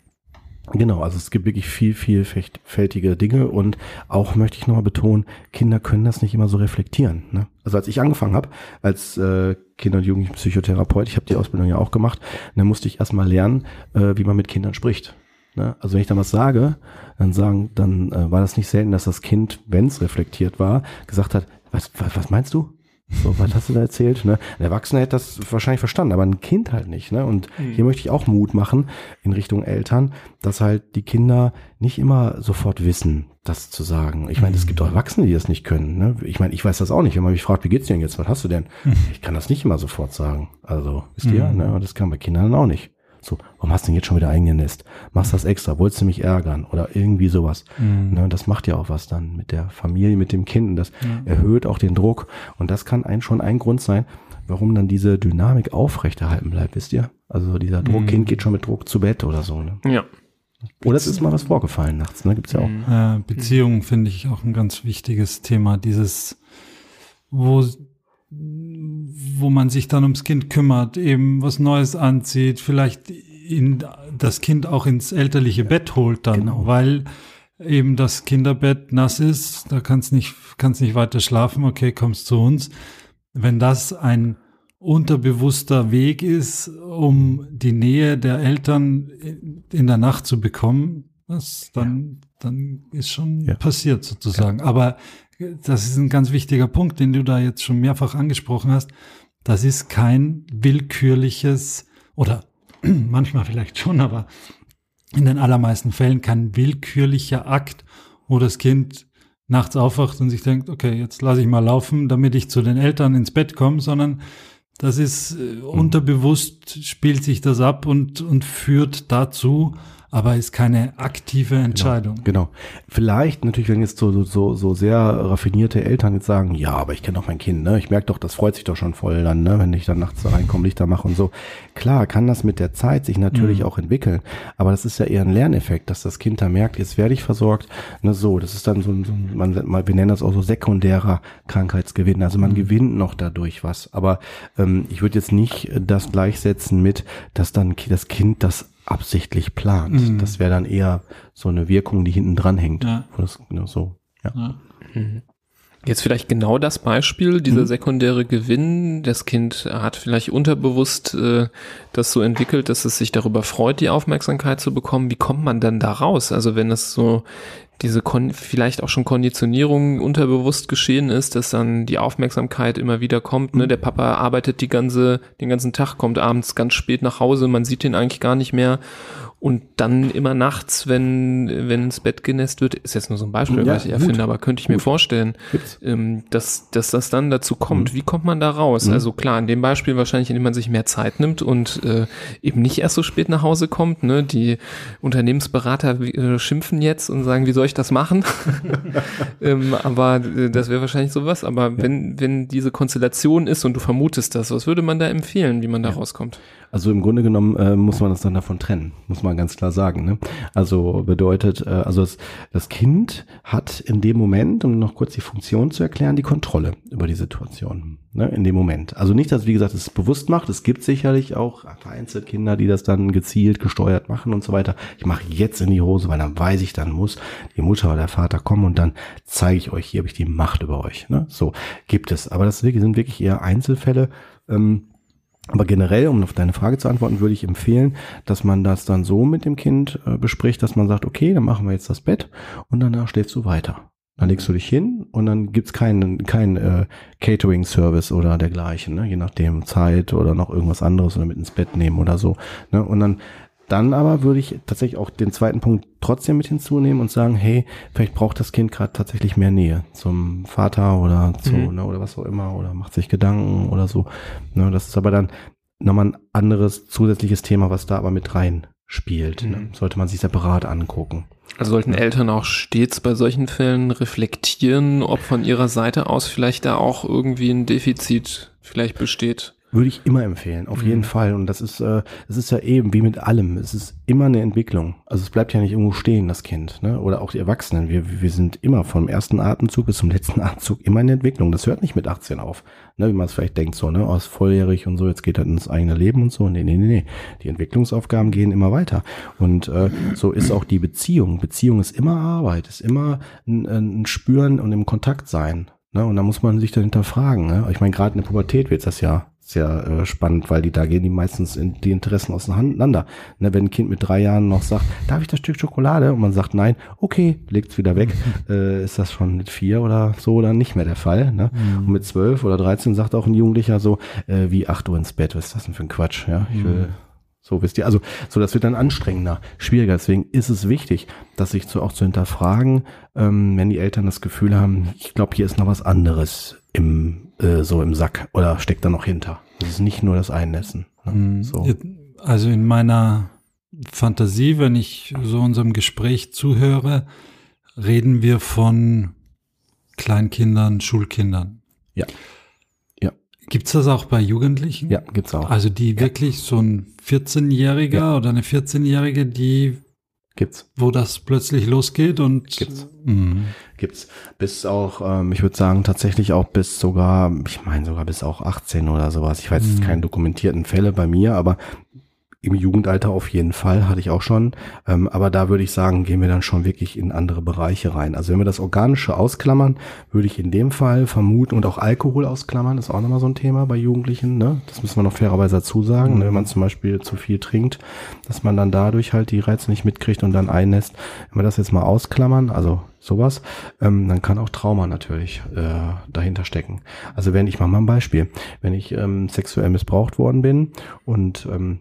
Genau, also es gibt wirklich viel, vielfältige Dinge und auch möchte ich nochmal betonen, Kinder können das nicht immer so reflektieren. Ne? Also als ich angefangen habe als äh, Kinder- und Jugendpsychotherapeut, ich habe die Ausbildung ja auch gemacht, dann musste ich erstmal lernen, äh, wie man mit Kindern spricht. Ne? Also wenn ich dann was sage, dann sagen, dann äh, war das nicht selten, dass das Kind, wenn es reflektiert war, gesagt hat, was, was, was meinst du? So, was hast du da erzählt? Ne? Ein Erwachsener hätte das wahrscheinlich verstanden, aber ein Kind halt nicht. Ne? Und Mhm. hier möchte ich auch Mut machen in Richtung Eltern, dass halt die Kinder nicht immer sofort wissen, das zu sagen. Ich meine, es gibt auch Erwachsene, die das nicht können. Ne? Ich meine, ich weiß das auch nicht. Wenn man mich fragt, wie geht's dir denn jetzt? Was hast du denn? Ich kann das nicht immer sofort sagen. Also, wisst ihr? Mhm. Ne? Das kann bei Kindern auch nicht. So, warum hast du denn jetzt schon wieder eingenässt? Machst das extra? Wolltest du mich ärgern? Oder irgendwie sowas. Mhm. Ne, das macht ja auch was dann mit der Familie, mit dem Kind. Und das erhöht auch den Druck. Und das kann ein, schon ein Grund sein, warum dann diese Dynamik aufrechterhalten bleibt, wisst ihr? Also dieser Druck, Mhm. Kind geht schon mit Druck zu Bett oder so. Ne? Ja. Oder es ist mal was vorgefallen nachts, ne? Gibt's ja auch. Äh, Beziehungen finde ich auch ein ganz wichtiges Thema. Dieses, wo, wo man sich dann ums Kind kümmert, eben was Neues anzieht, vielleicht in, das Kind auch ins elterliche Bett holt dann, Genau. weil eben das Kinderbett nass ist, da kannst nicht, kannst nicht weiter schlafen, okay, kommst zu uns. Wenn das ein unterbewusster Weg ist, um die Nähe der Eltern in- der Nacht zu bekommen, das dann, dann ist schon Ja. passiert sozusagen. Aber das ist ein ganz wichtiger Punkt, den du da jetzt schon mehrfach angesprochen hast. Das ist kein willkürliches oder manchmal vielleicht schon, aber in den allermeisten Fällen kein willkürlicher Akt, wo das Kind nachts aufwacht und sich denkt, okay, jetzt lasse ich mal laufen, damit ich zu den Eltern ins Bett komme, sondern das ist äh, unterbewusst spielt sich das ab und, und führt dazu, aber ist keine aktive Entscheidung. Genau. Vielleicht natürlich, wenn jetzt so, so- so, sehr raffinierte Eltern jetzt sagen, ja, aber ich kenne doch mein Kind, ne? Ich merke doch, das freut sich doch schon voll dann, ne? Wenn ich dann nachts da reinkomme, Lichter mache und so. Klar, kann das mit der Zeit sich natürlich auch entwickeln. Aber das ist ja eher ein Lerneffekt, dass das Kind da merkt, jetzt werde ich versorgt. Ne, so, das ist dann so, ein- so ein- man, wir nennen das auch so sekundärer Krankheitsgewinn. Also man gewinnt noch dadurch was. Aber ähm, ich würde jetzt nicht das gleichsetzen mit, dass dann das Kind das absichtlich plant. Das wäre dann eher so eine Wirkung, die hinten dran hängt. Ja. Wo Das, ne, so, ja. Ja. Jetzt vielleicht genau das Beispiel, dieser sekundäre Gewinn. Das Kind hat vielleicht unterbewusst äh, das so entwickelt, dass es sich darüber freut, die Aufmerksamkeit zu bekommen. Wie kommt man dann da raus? Also wenn es so diese Kon vielleicht auch schon Konditionierung unterbewusst geschehen ist, dass dann die Aufmerksamkeit immer wieder kommt. Ne? Der Papa arbeitet die ganze, den ganzen Tag, kommt abends ganz spät nach Hause, man sieht ihn eigentlich gar nicht mehr. Und dann immer nachts, wenn, wenn ins Bett genässt wird, ist jetzt nur so ein Beispiel, Ja, was ich erfinde, aber könnte ich mir vorstellen, ähm, dass, dass das dann dazu kommt. Wie kommt man da raus? Also klar, in dem Beispiel wahrscheinlich, indem man sich mehr Zeit nimmt und äh, eben nicht erst so spät nach Hause kommt. Ne? Die Unternehmensberater äh, schimpfen jetzt und sagen, wie soll ich das machen? ähm, aber äh, das wäre wahrscheinlich sowas. Aber wenn, wenn diese Konstellation ist und du vermutest das, was würde man da empfehlen, wie man da rauskommt? Also im Grunde genommen äh, muss man das dann davon trennen, muss man ganz klar sagen. Ne? Also bedeutet, äh, also das, das Kind hat in dem Moment, um noch kurz die Funktion zu erklären, die Kontrolle über die Situation. Ne? In dem Moment. Also nicht, dass wie gesagt es bewusst macht. Es gibt sicherlich auch vereinzelt Kinder, die das dann gezielt gesteuert machen und so weiter. Ich mache jetzt in die Hose, weil dann weiß ich, dann muss die Mutter oder der Vater kommen und dann zeige ich euch, hier habe ich die Macht über euch. Ne? So gibt es. Aber das sind wirklich eher Einzelfälle. Ähm, aber generell, um auf deine Frage zu antworten, würde ich empfehlen, dass man das dann so mit dem Kind äh, bespricht, dass man sagt, okay, dann machen wir jetzt das Bett und danach schläfst du weiter. Dann legst du dich hin und dann gibt's keinen kein, äh, Catering-Service oder dergleichen, ne? je nachdem Zeit oder noch irgendwas anderes oder mit ins Bett nehmen oder so. Ne? Und dann dann aber würde ich tatsächlich auch den zweiten Punkt trotzdem mit hinzunehmen und sagen, hey, vielleicht braucht das Kind gerade tatsächlich mehr Nähe zum Vater oder zu, Mhm. ne, oder was auch immer, oder macht sich Gedanken oder so. Ne, das ist aber dann nochmal ein anderes zusätzliches Thema, was da aber mit rein spielt. Ne? Mhm. Sollte man sich separat angucken. Also sollten Eltern auch stets bei solchen Fällen reflektieren, ob von ihrer Seite aus vielleicht da auch irgendwie ein Defizit vielleicht besteht. Würde ich immer empfehlen, auf jeden Fall. Und das ist, äh, das ist ja eben wie mit allem. Es ist immer eine Entwicklung. Also es bleibt ja nicht irgendwo stehen, das Kind, ne? Oder auch die Erwachsenen. Wir, wir sind immer vom ersten Atemzug bis zum letzten Atemzug immer in Entwicklung. Das hört nicht mit 18 auf. Ne? Wie man es vielleicht denkt, so, ne? Aus volljährig und so, jetzt geht er ins eigene Leben und so. Nee, nee, nee, nee. Die Entwicklungsaufgaben gehen immer weiter. Und äh, so ist auch die Beziehung. Beziehung ist immer Arbeit, ist immer ein, ein Spüren und im Kontakt sein. Ne? Und da muss man sich dann hinterfragen. Ne? Ich meine, gerade in der Pubertät wird das ja sehr äh, spannend, weil die da gehen die meistens in die Interessen auseinander. Ne, wenn ein Kind mit drei Jahren noch sagt, darf ich das Stück Schokolade? Und man sagt nein, okay, legt's wieder weg, äh, ist das schon mit vier oder so dann nicht mehr der Fall. Ne? Und mit zwölf oder dreizehn sagt auch ein Jugendlicher so, äh, wie acht Uhr ins Bett, was ist das denn für ein Quatsch? Ja, ich will so wisst ihr, also so das wird dann anstrengender, schwieriger. Deswegen ist es wichtig, dass sich so auch zu hinterfragen, ähm, wenn die Eltern das Gefühl haben, ich glaube, hier ist noch was anderes im äh, so im Sack oder steckt da noch hinter. Es ist nicht nur das Einnässen. Ne? So. Also in meiner Fantasie, wenn ich so unserem Gespräch zuhöre, reden wir von Kleinkindern, Schulkindern. Ja. Ja. Gibt's das auch bei Jugendlichen? Ja, gibt's auch. Also die wirklich so ein 14-Jähriger oder eine 14-Jährige, die Gibt's. Wo das plötzlich losgeht und Gibt's. Mhm. Gibt's. Bis auch, ähm, ich würde sagen, tatsächlich auch bis sogar, ich meine sogar bis auch 18 oder sowas. Ich weiß jetzt Mhm. keine dokumentierten Fälle bei mir, aber im Jugendalter auf jeden Fall hatte ich auch schon. Ähm, aber da würde ich sagen, gehen wir dann schon wirklich in andere Bereiche rein. Also wenn wir das Organische ausklammern, würde ich in dem Fall vermuten und auch Alkohol ausklammern, ist auch nochmal so ein Thema bei Jugendlichen. Ne? Das müssen wir noch fairerweise dazu sagen. Ne? Wenn man zum Beispiel zu viel trinkt, dass man dann dadurch halt die Reize nicht mitkriegt und dann einnässt. Wenn wir das jetzt mal ausklammern, also sowas, ähm, dann kann auch Trauma natürlich äh, dahinter stecken. Also wenn ich mache mal ein Beispiel, wenn ich ähm, sexuell missbraucht worden bin und ähm,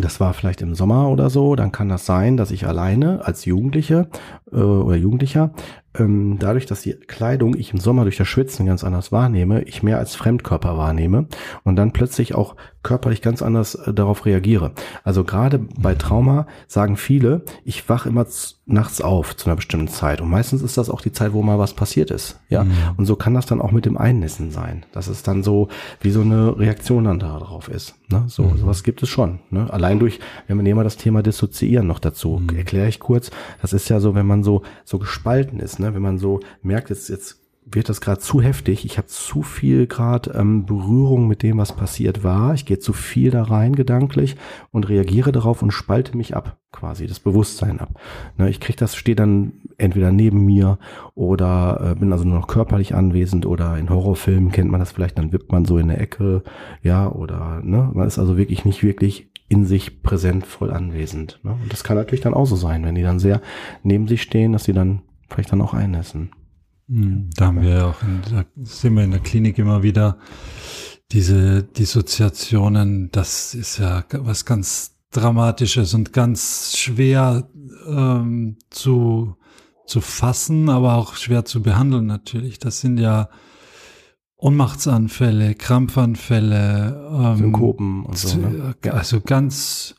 das war vielleicht im Sommer oder so, dann kann das sein, dass ich alleine als Jugendliche äh, oder Jugendlicher ähm, dadurch, dass die Kleidung ich im Sommer durch das Schwitzen ganz anders wahrnehme, ich mehr als Fremdkörper wahrnehme und dann plötzlich auch körperlich ganz anders äh, darauf reagiere. Also gerade bei Trauma sagen viele, ich wach immer nachts auf zu einer bestimmten Zeit und meistens ist das auch die Zeit, wo mal was passiert ist. Ja, und so kann das dann auch mit dem Einnässen sein, dass es dann so wie so eine Reaktion dann darauf ist. Ne? So sowas gibt es schon. Ne? Allein durch, wenn wir nehmen wir das Thema Dissoziieren noch dazu, erkläre ich kurz. Das ist ja so, wenn man so so gespalten ist, ne? Wenn man so merkt, jetzt jetzt wird das gerade zu heftig. Ich habe zu viel gerade ähm, Berührung mit dem, was passiert war. Ich gehe zu viel da rein gedanklich und reagiere darauf und spalte mich ab, quasi das Bewusstsein ab. Ne, ich kriege das, stehe dann entweder neben mir oder äh, bin also nur noch körperlich anwesend oder in Horrorfilmen kennt man das vielleicht, dann wippt man so in der Ecke, ja, oder ne, man ist also wirklich nicht wirklich in sich präsent voll anwesend. Ne? Und das kann natürlich dann auch so sein, wenn die dann sehr neben sich stehen, dass sie dann vielleicht dann auch einnässen. Mhm. Da haben wir ja auch, in, da sehen wir in der Klinik immer wieder diese Dissoziationen. Das ist ja was ganz Dramatisches und ganz schwer ähm, zu, zu fassen, aber auch schwer zu behandeln natürlich. Das sind ja Ohnmachtsanfälle, Krampfanfälle, ähm, Synkopen und so. Ne? Also ganz,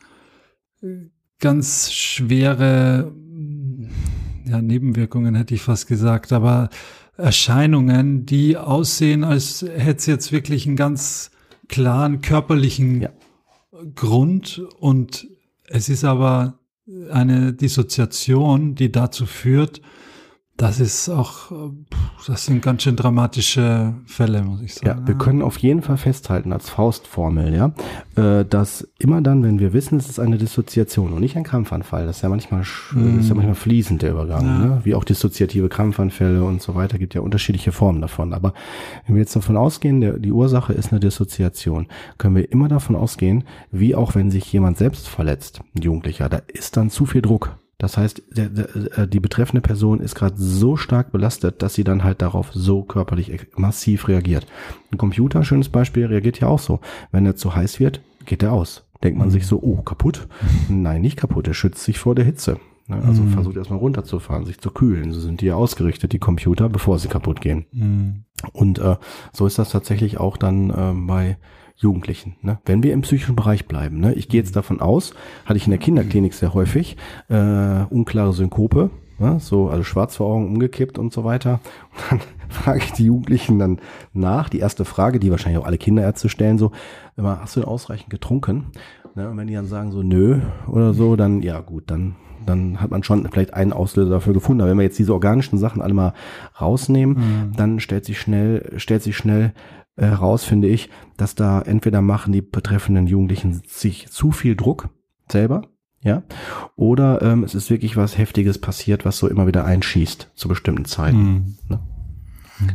ganz schwere ja, Nebenwirkungen hätte ich fast gesagt, aber Erscheinungen, die aussehen, als hätte es jetzt wirklich einen ganz klaren körperlichen Ja. Grund und es ist aber eine Dissoziation, die dazu führt, das ist auch, das sind ganz schön dramatische Fälle, muss ich sagen. Ja, wir können auf jeden Fall festhalten als Faustformel, ja, äh, dass immer dann, wenn wir wissen, es ist eine Dissoziation und nicht ein Krampfanfall, das ist ja manchmal, Mhm. ist ja manchmal fließend der Übergang, Ja. ne? wie auch dissoziative Krampfanfälle und so weiter, gibt ja unterschiedliche Formen davon. Aber wenn wir jetzt davon ausgehen, der, die Ursache ist eine Dissoziation, können wir immer davon ausgehen, wie auch wenn sich jemand selbst verletzt, ein Jugendlicher, da ist dann zu viel Druck. Das heißt, der, der, äh, die betreffende Person ist gerade so stark belastet, dass sie dann halt darauf so körperlich massiv reagiert. Ein Computer, schönes Beispiel, reagiert ja auch so. Wenn er zu heiß wird, geht er aus. Denkt man sich so, oh, kaputt? Nein, nicht kaputt, er schützt sich vor der Hitze. Ne, Also Mhm. versucht erstmal runterzufahren, sich zu kühlen. So sind die ja ausgerichtet, die Computer, bevor sie kaputt gehen. Mhm. Und äh, so ist das tatsächlich auch dann ähm, bei Jugendlichen. Ne? Wenn wir im psychischen Bereich bleiben, ne? ich gehe jetzt davon aus, hatte ich in der Kinderklinik sehr häufig, äh, unklare Synkope, ne? so also schwarz vor Augen umgekippt und so weiter. Und dann frage ich die Jugendlichen dann nach, die erste Frage, die wahrscheinlich auch alle Kinderärzte stellen, so, immer, hast du denn ausreichend getrunken? Ne? Und wenn die dann sagen so, nö oder so, dann ja gut, dann dann hat man schon vielleicht einen Auslöser dafür gefunden. Aber wenn wir jetzt diese organischen Sachen alle mal rausnehmen, Mhm. dann stellt sich schnell, stellt sich schnell heraus, finde ich, dass da entweder machen die betreffenden Jugendlichen sich zu viel Druck selber, ja, oder ähm, es ist wirklich was Heftiges passiert, was so immer wieder einschießt zu bestimmten Zeiten. Mhm.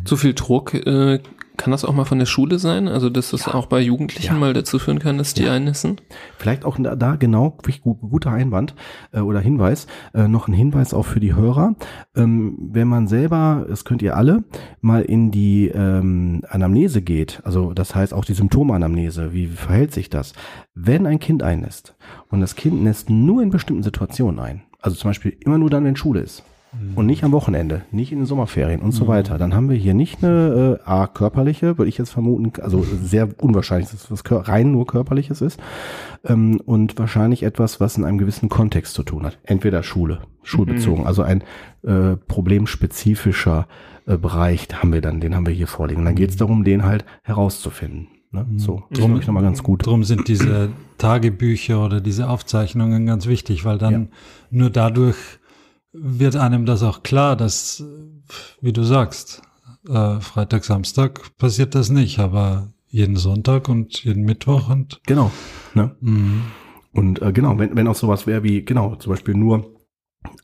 Zu viel Druck, äh, kann das auch mal von der Schule sein? Also, dass das auch bei Jugendlichen Ja. mal dazu führen kann, dass die Ja. einnässen? Vielleicht auch da, da genau, guter Einwand äh, oder Hinweis, äh, noch ein Hinweis auch für die Hörer. Ähm, wenn man selber, das könnt ihr alle, mal in die ähm, Anamnese geht, also das heißt auch die Symptomanamnese, wie verhält sich das? Wenn ein Kind einnässt und das Kind nässt nur in bestimmten Situationen ein, also zum Beispiel immer nur dann, wenn Schule ist, und nicht am Wochenende, nicht in den Sommerferien und so weiter. Dann haben wir hier nicht eine äh, A, körperliche, würde ich jetzt vermuten, also sehr unwahrscheinlich, dass es kör- rein nur körperliches ist. Ähm, und wahrscheinlich etwas, was in einem gewissen Kontext zu tun hat. Entweder Schule, schulbezogen, also ein äh, problemspezifischer äh, Bereich haben wir dann, den haben wir hier vorliegen. Und dann geht es darum, den halt herauszufinden. Ne? Mhm. So, Drum- ist nochmal ganz gut. Drum sind diese Tagebücher oder diese Aufzeichnungen ganz wichtig, weil dann Ja. nur dadurch wird einem das auch klar, dass, wie du sagst, äh, Freitag, Samstag passiert das nicht, aber jeden Sonntag und jeden Mittwoch und Genau. Ne? mhm. Und äh, genau, wenn, wenn auch sowas wäre wie, genau, zum Beispiel nur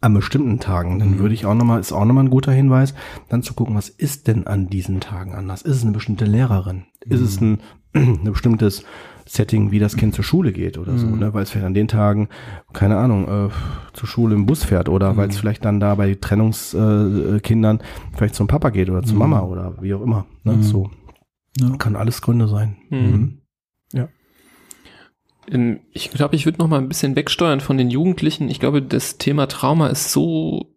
an bestimmten Tagen, dann Mhm. würde ich auch nochmal, ist auch nochmal ein guter Hinweis, dann zu gucken, was ist denn an diesen Tagen anders? Ist es eine bestimmte Lehrerin? Ist es ein, ein bestimmtes Setting, wie das Kind zur Schule geht oder so, Mhm. ne? Weil es vielleicht an den Tagen, keine Ahnung, äh, zur Schule im Bus fährt oder weil es vielleicht dann da bei Trennungskindern äh, Kindern vielleicht zum Papa geht oder zur Mhm. Mama oder wie auch immer. Ne? Mhm. So ja. kann alles Gründe sein. Mhm. Ähm, Ich glaube, ich würde noch mal ein bisschen wegsteuern von den Jugendlichen. Ich glaube, das Thema Trauma ist so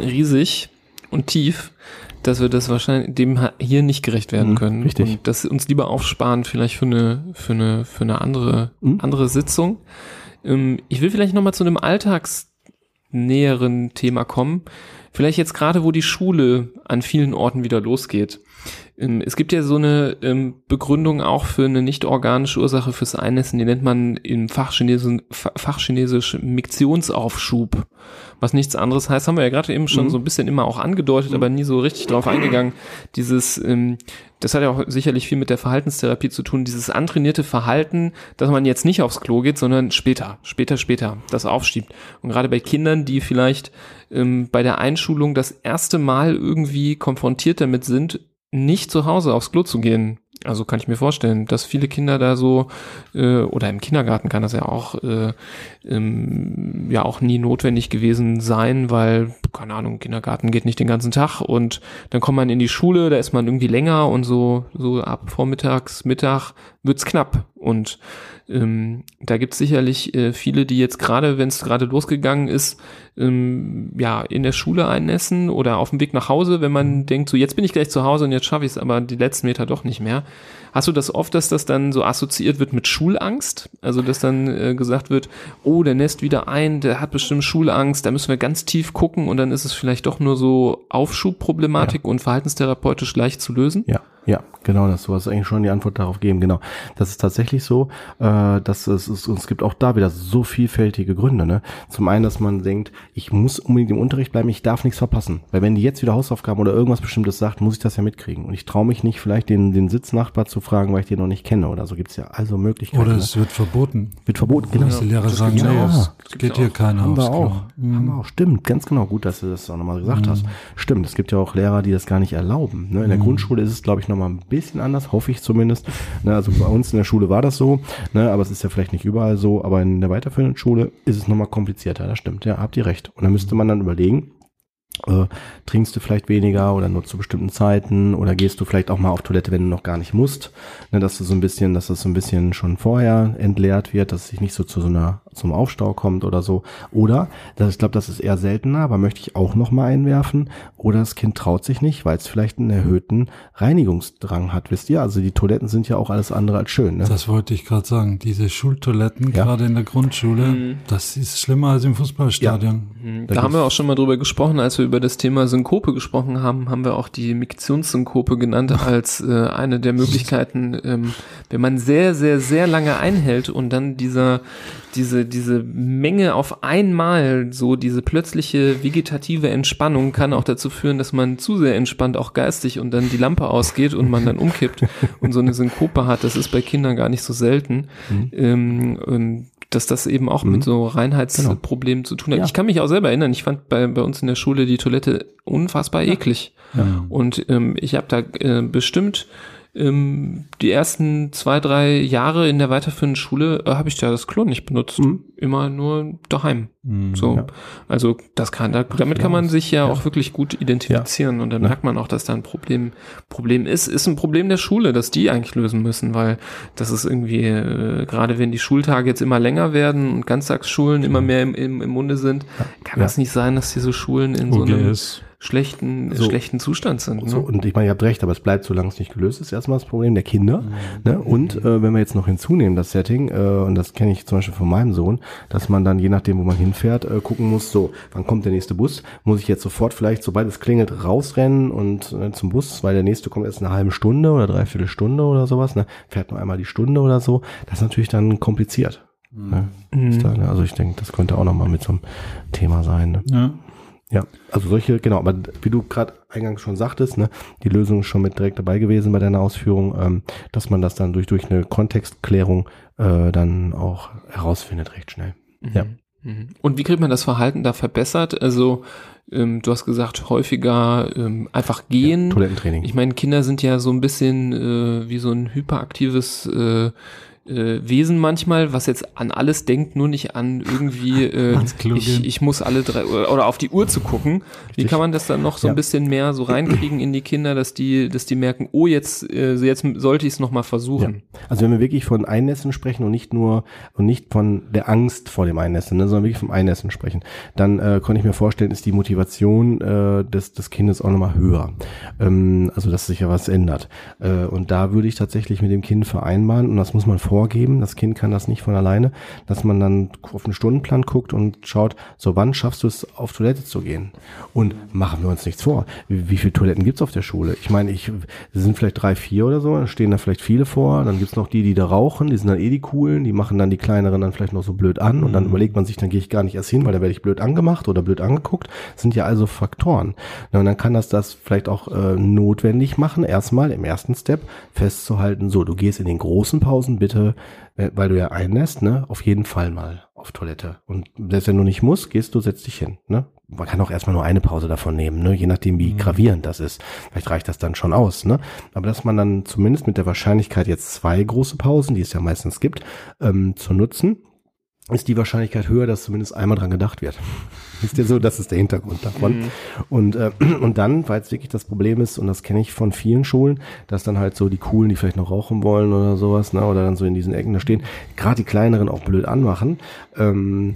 riesig und tief, dass wir das wahrscheinlich dem hier nicht gerecht werden Mhm, können. richtig. Und das uns lieber aufsparen, vielleicht für eine, für eine, für eine andere, Mhm. andere Sitzung. Ähm, Ich will vielleicht noch mal zu einem alltagsnäheren Thema kommen. Vielleicht jetzt gerade, wo die Schule an vielen Orten wieder losgeht. Ähm, Es gibt ja so eine ähm, Begründung auch für eine nicht organische Ursache fürs Einnässen, die nennt man im Fachchinesisch, Fachchinesisch Miktionsaufschub. Was nichts anderes heißt, haben wir ja gerade eben schon Mhm. so ein bisschen immer auch angedeutet, aber nie so richtig drauf eingegangen. Dieses, ähm, das hat ja auch sicherlich viel mit der Verhaltenstherapie zu tun, dieses antrainierte Verhalten, dass man jetzt nicht aufs Klo geht, sondern später, später, später das aufschiebt. Und gerade bei Kindern, die vielleicht bei der Einschulung das erste Mal irgendwie konfrontiert damit sind, nicht zu Hause aufs Klo zu gehen. Also kann ich mir vorstellen, dass viele Kinder da so äh, oder im Kindergarten kann das ja auch äh, ähm, ja auch nie notwendig gewesen sein, weil keine Ahnung, Kindergarten geht nicht den ganzen Tag und dann kommt man in die Schule, da ist man irgendwie länger und so so ab vormittags Mittag wird's knapp und ähm, da gibt's sicherlich äh, viele, die jetzt gerade, wenn es gerade losgegangen ist, ähm, ja, in der Schule einnässen oder auf dem Weg nach Hause, wenn man denkt, so jetzt bin ich gleich zu Hause und jetzt schaffe ich es aber die letzten Meter doch nicht mehr. Hast du das oft, dass das dann so assoziiert wird mit Schulangst? Also, dass dann äh, gesagt wird, oh, der nässt wieder ein, der hat bestimmt Schulangst, da müssen wir ganz tief gucken und dann ist es vielleicht doch nur so Aufschubproblematik und verhaltenstherapeutisch leicht zu lösen? Ja, ja, genau das. Du hast eigentlich schon die Antwort darauf gegeben. Genau. Das ist tatsächlich so, äh, dass es, es, es gibt auch da wieder so vielfältige Gründe. Ne? Zum einen, dass man denkt, ich muss unbedingt im Unterricht bleiben, ich darf nichts verpassen. Weil wenn die jetzt wieder Hausaufgaben oder irgendwas Bestimmtes sagt, muss ich das ja mitkriegen. Und ich traue mich nicht, vielleicht den, den Sitznachbar zu fragen, weil ich den noch nicht kenne oder so. Gibt's ja also Möglichkeiten. Oder ne? es wird verboten. wird verboten, genau. Dass die Lehrer das sagen, nee, es Das geht hier keiner Haben wir aufs Klo. auch. Haben wir auch. Stimmt, ganz genau. Gut, dass du das auch nochmal gesagt Mhm. hast. Stimmt, es gibt ja auch Lehrer, die das gar nicht erlauben. Ne? In der Grundschule ist es, glaube ich, nochmal ein bisschen anders, hoffe ich zumindest. Ne? Also bei uns in der Schule war das so, ne? aber es ist ja vielleicht nicht überall so. Aber in der weiterführenden Schule ist es nochmal komplizierter. Das stimmt, ja, habt ihr recht. Und da müsste man dann überlegen, äh, trinkst du vielleicht weniger oder nur zu bestimmten Zeiten oder gehst du vielleicht auch mal auf Toilette, wenn du noch gar nicht musst, ne, dass du so ein bisschen, dass das so ein bisschen schon vorher entleert wird, dass es sich nicht so zu so einer zum Aufstau kommt oder so. Oder, das, ich glaube, das ist eher seltener, aber möchte ich auch noch mal einwerfen. Oder das Kind traut sich nicht, weil es vielleicht einen erhöhten Reinigungsdrang hat, wisst ihr? Also die Toiletten sind ja auch alles andere als schön. Ne? Das wollte ich gerade sagen. Diese Schultoiletten, Ja. gerade in der Grundschule, Mhm. das ist schlimmer als im Fußballstadion. Mhm, Da Da haben wir auch schon mal drüber gesprochen, als wir über das Thema Synkope gesprochen haben, haben wir auch die Miktionssynkope genannt als äh, eine der Möglichkeiten, ähm, wenn man sehr, sehr, sehr lange einhält und dann dieser, diese, diese Menge auf einmal, so diese plötzliche vegetative Entspannung kann auch dazu führen, dass man zu sehr entspannt, auch geistig und dann die Lampe ausgeht und man dann umkippt und so eine Synkope hat. Das ist bei Kindern gar nicht so selten. Mhm. Ähm, und dass das eben auch Mhm. mit so Reinheitsproblemen zu tun hat. Ja. Ich kann mich auch selber erinnern, ich fand bei, bei uns in der Schule die Toilette unfassbar eklig. Ja. Und ähm, ich habe da äh, bestimmt ähm, die ersten zwei, drei Jahre in der weiterführenden Schule äh, habe ich da das Klo nicht benutzt. Mhm. Immer nur daheim. Mhm. So. Ja. Also das kann, da, damit kann man sich ja, Ja. auch wirklich gut identifizieren und dann Ja. merkt man auch, dass da ein Problem, Problem ist. Ist ein Problem der Schule, dass die eigentlich lösen müssen, weil das ist irgendwie, äh, gerade wenn die Schultage jetzt immer länger werden und Ganztagsschulen immer mehr im, im, im Munde sind, kann Ja. das nicht sein, dass diese Schulen in so einem. Schlechten, So. schlechten Zustand sind. Ne? So, und ich meine, ihr habt recht, aber es bleibt, solange es nicht gelöst ist, erstmal das Problem der Kinder. Ne? Und äh, wenn wir jetzt noch hinzunehmen, das Setting, äh, und das kenne ich zum Beispiel von meinem Sohn, dass man dann, je nachdem, wo man hinfährt, äh, gucken muss, so, wann kommt der nächste Bus? Muss ich jetzt sofort vielleicht, sobald es klingelt, rausrennen und äh, zum Bus, weil der nächste kommt erst in einer halben Stunde oder dreiviertel Stunde oder sowas, ne? fährt nur einmal die Stunde oder so. Das ist natürlich dann kompliziert. Ne? Ist da, ne? Also ich denke, das könnte auch nochmal mit so einem Thema sein. Ne? Ja. Ja, also solche, genau, aber wie du gerade eingangs schon sagtest, ne, die Lösung ist schon mit direkt dabei gewesen bei deiner Ausführung, ähm, dass man das dann durch, durch eine Kontextklärung äh, dann auch herausfindet recht schnell. Ja. Mhm. Und wie kriegt man das Verhalten da verbessert? Also ähm, du hast gesagt, häufiger ähm, einfach gehen. Toilettentraining. Ich meine, Kinder sind ja so ein bisschen äh, wie so ein hyperaktives äh, äh, Wesen manchmal, was jetzt an alles denkt, nur nicht an irgendwie, äh, ich, ich muss alle drei oder, auf die Uhr zu gucken. Wie Richtig. kann man das dann noch so ein Ja. bisschen mehr so reinkriegen in die Kinder, dass die, dass die merken, oh, jetzt, äh, jetzt sollte ich es nochmal versuchen. Also wenn wir wirklich von Einnässen sprechen und nicht nur und nicht von der Angst vor dem Einnässen, ne, sondern wirklich vom Einnässen sprechen, dann äh, konnte ich mir vorstellen, ist die Motivation äh, des, des Kindes auch nochmal höher. Ähm, also dass sich ja was ändert. Äh, und da würde ich tatsächlich mit dem Kind vereinbaren, und das muss man vorgeben, das Kind kann das nicht von alleine, dass man dann auf einen Stundenplan guckt und schaut, so wann schaffst du es, auf Toilette zu gehen? Und machen wir uns nichts vor. Wie, wie viele Toiletten gibt's auf der Schule? Ich meine, ich es sind vielleicht drei, vier oder so, dann stehen da vielleicht viele vor, dann gibt's noch die, die da rauchen, die sind dann eh die coolen, die machen dann die kleineren dann vielleicht noch so blöd an und dann überlegt man sich, dann gehe ich gar nicht erst hin, weil da werde ich blöd angemacht oder blöd angeguckt. Das sind ja also Faktoren. Und dann kann das das vielleicht auch äh, notwendig machen, erstmal im ersten Step festzuhalten, so, du gehst in den großen Pausen bitte, äh, weil du ja einnässt, ne, auf jeden Fall mal auf Toilette. Und selbst wenn du nicht musst, gehst du, setz dich hin, ne. Man kann auch erstmal nur eine Pause davon nehmen, ne, je nachdem wie gravierend das ist. Vielleicht reicht das dann schon aus, ne. Aber dass man dann zumindest mit der Wahrscheinlichkeit jetzt zwei große Pausen, die es ja meistens gibt, ähm, zu nutzen, ist die Wahrscheinlichkeit höher, dass zumindest einmal dran gedacht wird. Ist ja so, das ist der Hintergrund davon. Und, äh, und dann, weil es wirklich das Problem ist, und das kenne ich von vielen Schulen, dass dann halt so die Coolen, die vielleicht noch rauchen wollen oder sowas, ne, oder dann so in diesen Ecken da stehen, gerade die kleineren auch blöd anmachen, ähm,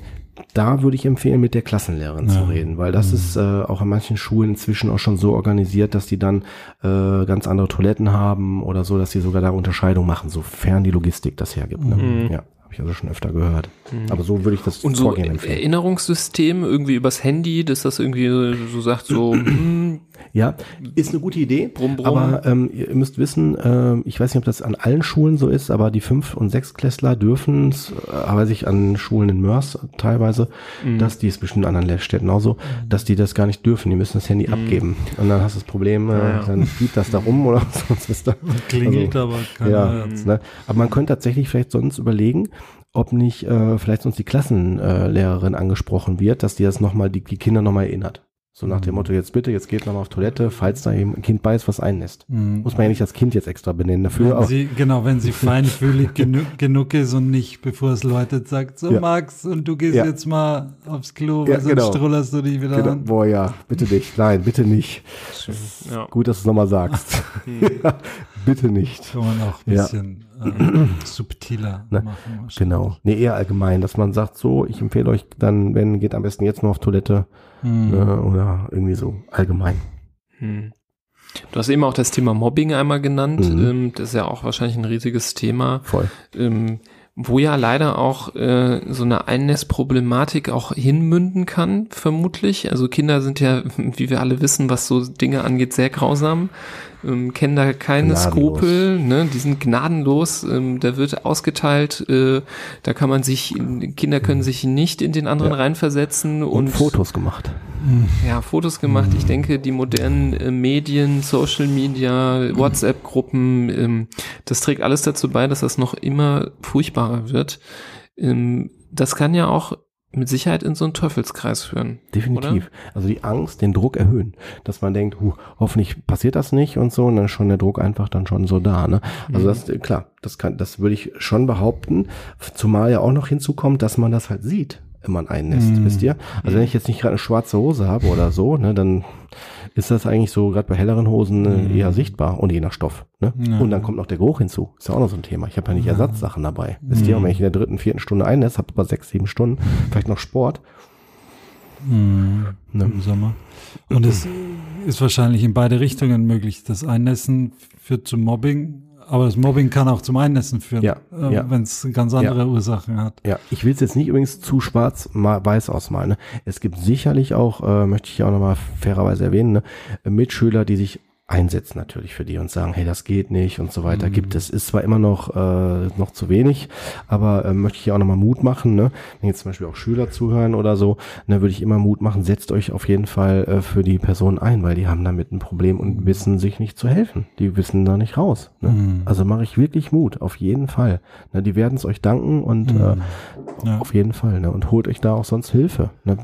da würde ich empfehlen, mit der Klassenlehrerin zu Ja. reden, weil das ist äh, auch an manchen Schulen inzwischen auch schon so organisiert, dass die dann äh, ganz andere Toiletten haben oder so, dass sie sogar da Unterscheidung machen, sofern die Logistik das hergibt. Ne? Ja, habe ich also schon öfter gehört. Aber so würde ich das Und so Vorgehen empfehlen. Erinnerungssystem irgendwie übers Handy, dass das irgendwie so- so sagt, so, hm, Ja, ist eine gute Idee. Brumm, brumm. Aber ähm, ihr müsst wissen, ähm, ich weiß nicht, ob das an allen Schulen so ist, aber die Fünf- und Sechstklässler dürfen es, äh, weiß ich an Schulen in Mörs teilweise, Mhm. dass die es bestimmt an anderen Städten auch so, dass die das gar nicht dürfen. Die müssen das Handy abgeben. Und dann hast du das Problem, äh, Mhm. Ja, ja. dann gibt das da rum oder sonst ist da. Klingelt aber keiner. Ja, Herz. ne? aber man könnte tatsächlich vielleicht sonst überlegen, ob nicht äh, vielleicht sonst die Klassenlehrerin äh, Lehrerin angesprochen wird, dass die das nochmal, die, die Kinder nochmal erinnert. So nach dem Motto, jetzt bitte, jetzt geht nochmal auf Toilette, falls da eben ein Kind bei ist, was einnässt. Mhm. Muss man ja nicht das Kind jetzt extra benennen dafür. Wenn Aber, sie, genau, wenn sie feinfühlig genug, genug ist und nicht, bevor es läutet, sagt, so Ja. Max, und du gehst Ja. jetzt mal aufs Klo, Ja, weil sonst genau. strullerst du dich wieder genau, an. boah, ja, bitte nicht. Nein, bitte nicht. ja. Gut, dass du es nochmal sagst. ja, bitte nicht. Kann man auch ein Ja. bisschen äh, subtiler Ne, machen. Genau. Nee, eher allgemein, dass man sagt, so, ich empfehle euch dann, wenn, geht am besten jetzt nur auf Toilette Mhm. ne, oder irgendwie so allgemein. Hm. Du hast eben auch das Thema Mobbing einmal genannt. Mhm. Ähm, das ist ja auch wahrscheinlich ein riesiges Thema, Voll. ähm, wo ja leider auch äh, so eine Einnässproblematik auch hinmünden kann, vermutlich. Also Kinder sind ja, wie wir alle wissen, was so Dinge angeht, sehr grausam. Ähm, kennen da keine Gnadenlos. Skrupel, ne? die sind gnadenlos, ähm, da wird ausgeteilt, äh, da kann man sich, Kinder können sich nicht in den anderen Ja. reinversetzen Und, und Fotos gemacht. ja, Fotos gemacht. Ich denke, die modernen äh, Medien, Social Media, WhatsApp-Gruppen, ähm, das trägt alles dazu bei, dass das noch immer furchtbarer wird. Ähm, das kann ja auch mit Sicherheit in so einen Teufelskreis führen. Definitiv. Also die Angst, den Druck erhöhen. Dass man denkt, huh, hoffentlich passiert das nicht und so, und dann ist schon der Druck einfach dann schon so da. Ne? Also das, äh, klar, das kann, das würde ich schon behaupten. Zumal ja auch noch hinzukommt, dass man das halt sieht, wenn man einnässt, Mhm. wisst ihr? Also wenn ich jetzt nicht gerade eine schwarze Hose habe oder so, ne, dann ist das eigentlich so gerade bei helleren Hosen äh, eher sichtbar und je nach Stoff. Ne? Ja. Und dann kommt noch der Geruch hinzu. Ist ja auch noch so ein Thema. Ich habe ja nicht Ersatzsachen dabei. Wisst ihr, und wenn ich in der dritten, vierten Stunde einnässt, habe aber sechs, sieben Stunden, vielleicht noch Sport, Mhm. Ne? Im Sommer. Und es ist wahrscheinlich in beide Richtungen möglich. Das Einnässen führt zum Mobbing, aber das Mobbing kann auch zum Einnässen führen, Ja, äh, ja. wenn es ganz andere Ursachen hat. Ja, ich will es jetzt nicht übrigens zu schwarz-weiß ausmalen. Ne? Es gibt sicherlich auch, äh, möchte ich auch nochmal fairerweise erwähnen, ne? Mitschüler, die sich einsetzen natürlich für die und sagen, hey, das geht nicht und so weiter. Mhm. Gibt es, ist zwar immer noch, äh, noch zu wenig, aber äh, möchte ich auch nochmal Mut machen. Ne? Wenn jetzt zum Beispiel auch Schüler zuhören oder so, ne, würde ich immer Mut machen, setzt euch auf jeden Fall äh, für die Person ein, weil die haben damit ein Problem und wissen sich nicht zu helfen. Die wissen da nicht raus. Ne? Mhm. Also mache ich wirklich Mut, auf jeden Fall. Ne, die werden es euch danken und äh, Ja. auf jeden Fall. Ne? Und holt euch da auch sonst Hilfe. Ne?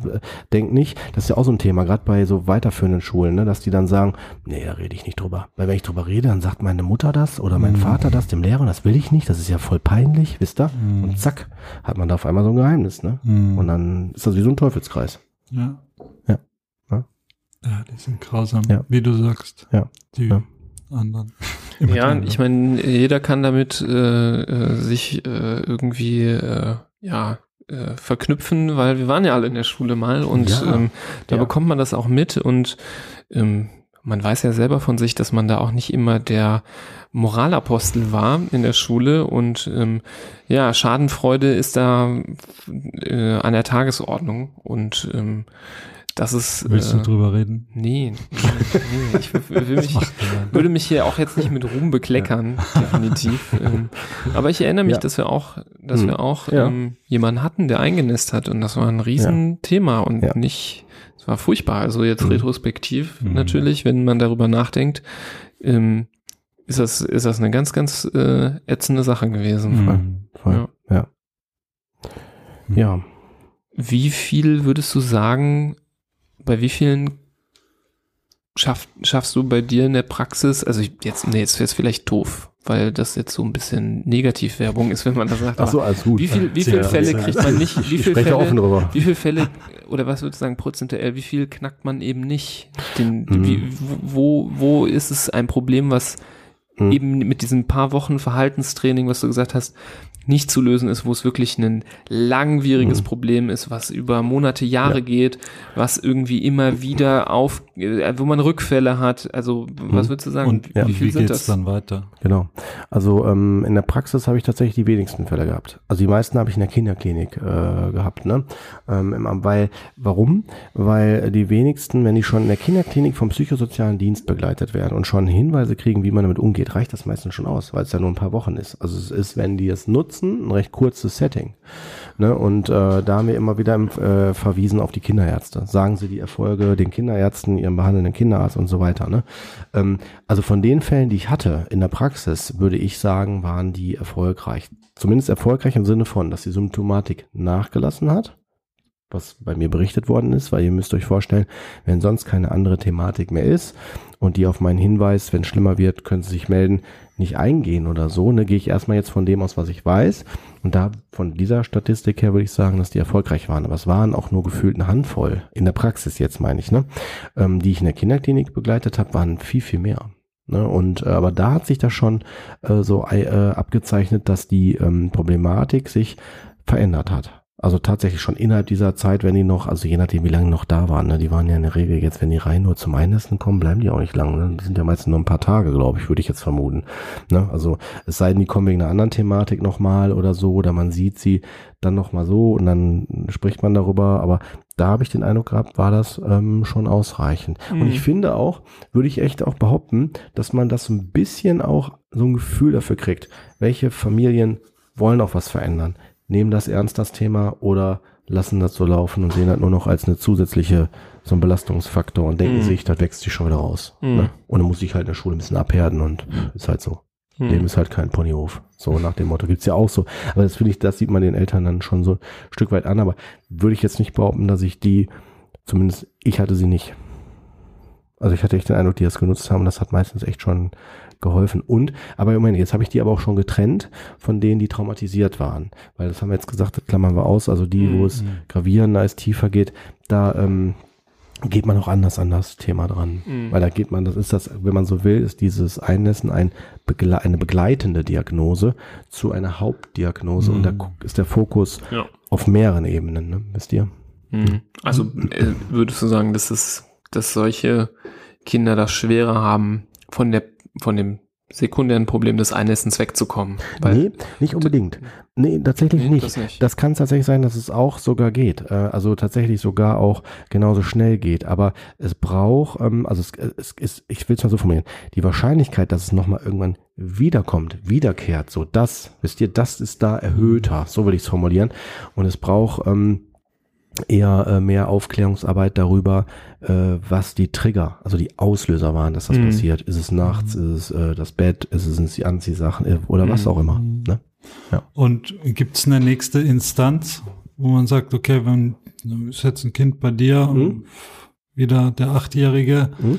Denkt nicht, das ist ja auch so ein Thema, gerade bei so weiterführenden Schulen, ne? dass die dann sagen, nee, da rede ich nicht drüber. Weil wenn ich drüber rede, dann sagt meine Mutter das oder mein Vater das dem Lehrer, und das will ich nicht, das ist ja voll peinlich, wisst ihr? Und zack, hat man da auf einmal so ein Geheimnis. Ne? Mhm. Und dann ist das wie so ein Teufelskreis. Ja. Ja. Ja. Ja, die sind grausam, Ja. wie du sagst. Ja. Die Ja. anderen. Ja, ich meine, jeder kann damit äh, äh, sich äh, irgendwie äh, ja äh, verknüpfen, weil wir waren ja alle in der Schule mal und Ja. ähm, da Ja. bekommt man das auch mit und ähm, man weiß ja selber von sich, dass man da auch nicht immer der Moralapostel war in der Schule und ähm, ja, Schadenfreude ist da äh, an der Tagesordnung und ähm, das ist Willst äh, du drüber reden? Nee, nee, nee. ich will, will mich, würde mich hier auch jetzt nicht mit Ruhm bekleckern, definitiv. Ähm, aber ich erinnere mich, Ja. dass wir auch, dass Hm. wir auch Ja. ähm, jemanden hatten, der eingenässt hat und das war ein Riesenthema und Ja. nicht, war furchtbar. Also jetzt Mhm. retrospektiv Mhm. natürlich, wenn man darüber nachdenkt, ähm, ist das, ist das eine ganz, ganz äh, ätzende Sache gewesen. Mhm. Voll. Ja. Ja. Wie viel würdest du sagen, bei wie vielen schaff, schaffst du bei dir in der Praxis, also ich- jetzt, nee, jetzt wäre es vielleicht doof, weil das jetzt so ein bisschen Negativwerbung ist, wenn man das sagt. Ach so, alles gut. wie viel, wie viele Fälle kriegt man nicht, wie ich viele spreche offen Fälle, drüber. wie viele Fälle, oder was würdest du sagen, prozentuell, wie viel knackt man eben nicht? Den, Mhm. wie, wo, wo ist es ein Problem, was Mhm. eben mit diesen paar Wochen Verhaltenstraining, was du gesagt hast, nicht zu lösen ist, wo es wirklich ein langwieriges Mhm. Problem ist, was über Monate, Jahre Ja. geht, was irgendwie immer wieder auf, äh, wo man Rückfälle hat. Also, was Mhm. würdest du sagen? Und, wie viel wie sind geht's das? dann weiter? Genau. Also ähm, in der Praxis habe ich tatsächlich die wenigsten Fälle gehabt. Also die meisten habe ich in der Kinderklinik äh, gehabt. Ne? Ähm, weil, warum? Weil die wenigsten, wenn die schon in der Kinderklinik vom psychosozialen Dienst begleitet werden und schon Hinweise kriegen, wie man damit umgeht, reicht das meistens schon aus, weil es ja nur ein paar Wochen ist. Also es ist, wenn die es nutzen, ein recht kurzes Setting. Ne? Und äh, da haben wir immer wieder äh, verwiesen auf die Kinderärzte. Sagen sie die Erfolge den Kinderärzten, ihrem behandelnden Kinderarzt und so weiter. Ne? Ähm, also von den Fällen, die ich hatte in der Praxis, würde ich sagen, waren die erfolgreich. Zumindest erfolgreich im Sinne von, dass die Symptomatik nachgelassen hat, was bei mir berichtet worden ist, weil ihr müsst euch vorstellen, wenn sonst keine andere Thematik mehr ist und die auf meinen Hinweis, wenn es schlimmer wird, können sie sich melden, nicht eingehen oder so, ne, gehe ich erstmal jetzt von dem aus, was ich weiß. Und da von dieser Statistik her würde ich sagen, dass die erfolgreich waren. Aber es waren auch nur gefühlt eine Handvoll, in der Praxis jetzt meine ich, ne, ähm, die ich in der Kinderklinik begleitet habe, waren viel, viel mehr. Ne, und äh, aber da hat sich das schon äh, so äh, abgezeichnet, dass die ähm, Problematik sich verändert hat. Also tatsächlich schon innerhalb dieser Zeit, wenn die noch, also je nachdem, wie lange die noch da waren, ne, die waren ja in der Regel jetzt, wenn die rein nur zum Einnässen kommen, bleiben die auch nicht lang. Ne? Das sind ja meistens nur ein paar Tage, glaube ich, würde ich jetzt vermuten. Ne? Also es sei denn, die kommen wegen einer anderen Thematik nochmal oder so, oder man sieht sie dann nochmal so und dann spricht man darüber, aber da habe ich den Eindruck gehabt, war das ähm, schon ausreichend. Und Mhm. ich finde auch, würde ich echt auch behaupten, dass man das so ein bisschen auch so ein Gefühl dafür kriegt, welche Familien wollen auch was verändern, nehmen das ernst, das Thema, oder lassen das so laufen und sehen das nur noch als eine zusätzliche, so ein Belastungsfaktor und denken Mhm. sich, das wächst sich schon wieder raus. Mhm. Ne? Und dann muss ich halt in der Schule ein bisschen abhärten und ist halt so. Hm. Leben ist halt kein Ponyhof. So nach dem Motto gibt's ja auch so. Aber das finde ich, das sieht man den Eltern dann schon so ein Stück weit an. Aber würde ich jetzt nicht behaupten, dass ich die, zumindest ich hatte sie nicht. Also ich hatte echt den Eindruck, die das genutzt haben. Das hat meistens echt schon geholfen. Und, aber Moment, jetzt habe ich die aber auch schon getrennt von denen, die traumatisiert waren. Weil das haben wir jetzt gesagt, das klammern wir aus. Also die, wo es gravierender ist, tiefer geht, da ähm, geht man auch anders an das Thema dran. Mhm. Weil da geht man, das ist das, wenn man so will, ist dieses Einnässen ein begle eine begleitende Diagnose zu einer Hauptdiagnose. Und da Mhm. ist der Fokus Ja. auf mehreren Ebenen, ne? wisst ihr? Mhm. Also äh, würdest du sagen, dass es, dass solche Kinder das schwerer haben, von der, von dem sekundären Problem des Einnessens wegzukommen? Nee, nicht unbedingt. Nee, tatsächlich Nee, nicht. das nicht. Das kann tatsächlich sein, dass es auch sogar geht. Äh, Also tatsächlich sogar auch genauso schnell geht. Aber es braucht, ähm, also es, es ist, ich will es mal so formulieren, die Wahrscheinlichkeit, dass es nochmal irgendwann wiederkommt, wiederkehrt, so das, wisst ihr, das ist da erhöhter, so will ich es formulieren. Und es braucht ähm, eher äh, mehr Aufklärungsarbeit darüber, äh, was die Trigger, also die Auslöser waren, dass das Mhm. passiert. Ist es nachts, ist es äh, das Bett, ist es sind die Anziehsachen äh, oder was Mhm. auch immer. Ne? Und gibt es eine nächste Instanz, wo man sagt, okay, wenn du ist jetzt ein Kind bei dir, Mhm. wieder der Achtjährige, Mhm.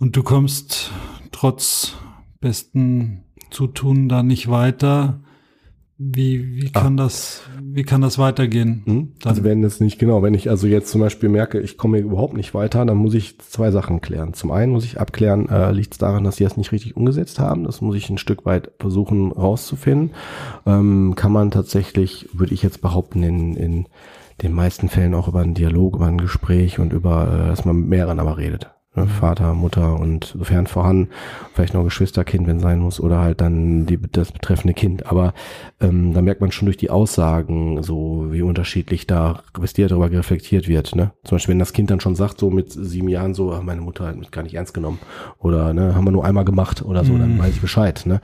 und du kommst trotz besten Zutun da nicht weiter, wie, wie kann das, wie kann das weitergehen? Hm? Also wenn es nicht genau, wenn ich also jetzt zum Beispiel merke, ich komme hier überhaupt nicht weiter, dann muss ich zwei Sachen klären. Zum einen muss ich abklären, äh, liegt es daran, dass sie das nicht richtig umgesetzt haben. Das muss ich ein Stück weit versuchen rauszufinden. Ähm, kann man tatsächlich, würde ich jetzt behaupten, in, in den meisten Fällen auch über einen Dialog, über ein Gespräch und über, äh, dass man mit mehreren aber redet. Ne? Vater, Mutter und sofern vorhanden, vielleicht noch Geschwisterkind, wenn sein muss, oder halt dann die, das betreffende Kind. Aber ähm, da merkt man schon durch die Aussagen, so wie unterschiedlich da, wisst ihr, darüber reflektiert wird. Ne? Zum Beispiel, wenn das Kind dann schon sagt, so mit sieben Jahren, so, "Ah, meine Mutter hat mich gar nicht ernst genommen. Oder ne, haben wir nur einmal gemacht oder so, dann Mhm. weiß ich Bescheid. Ne?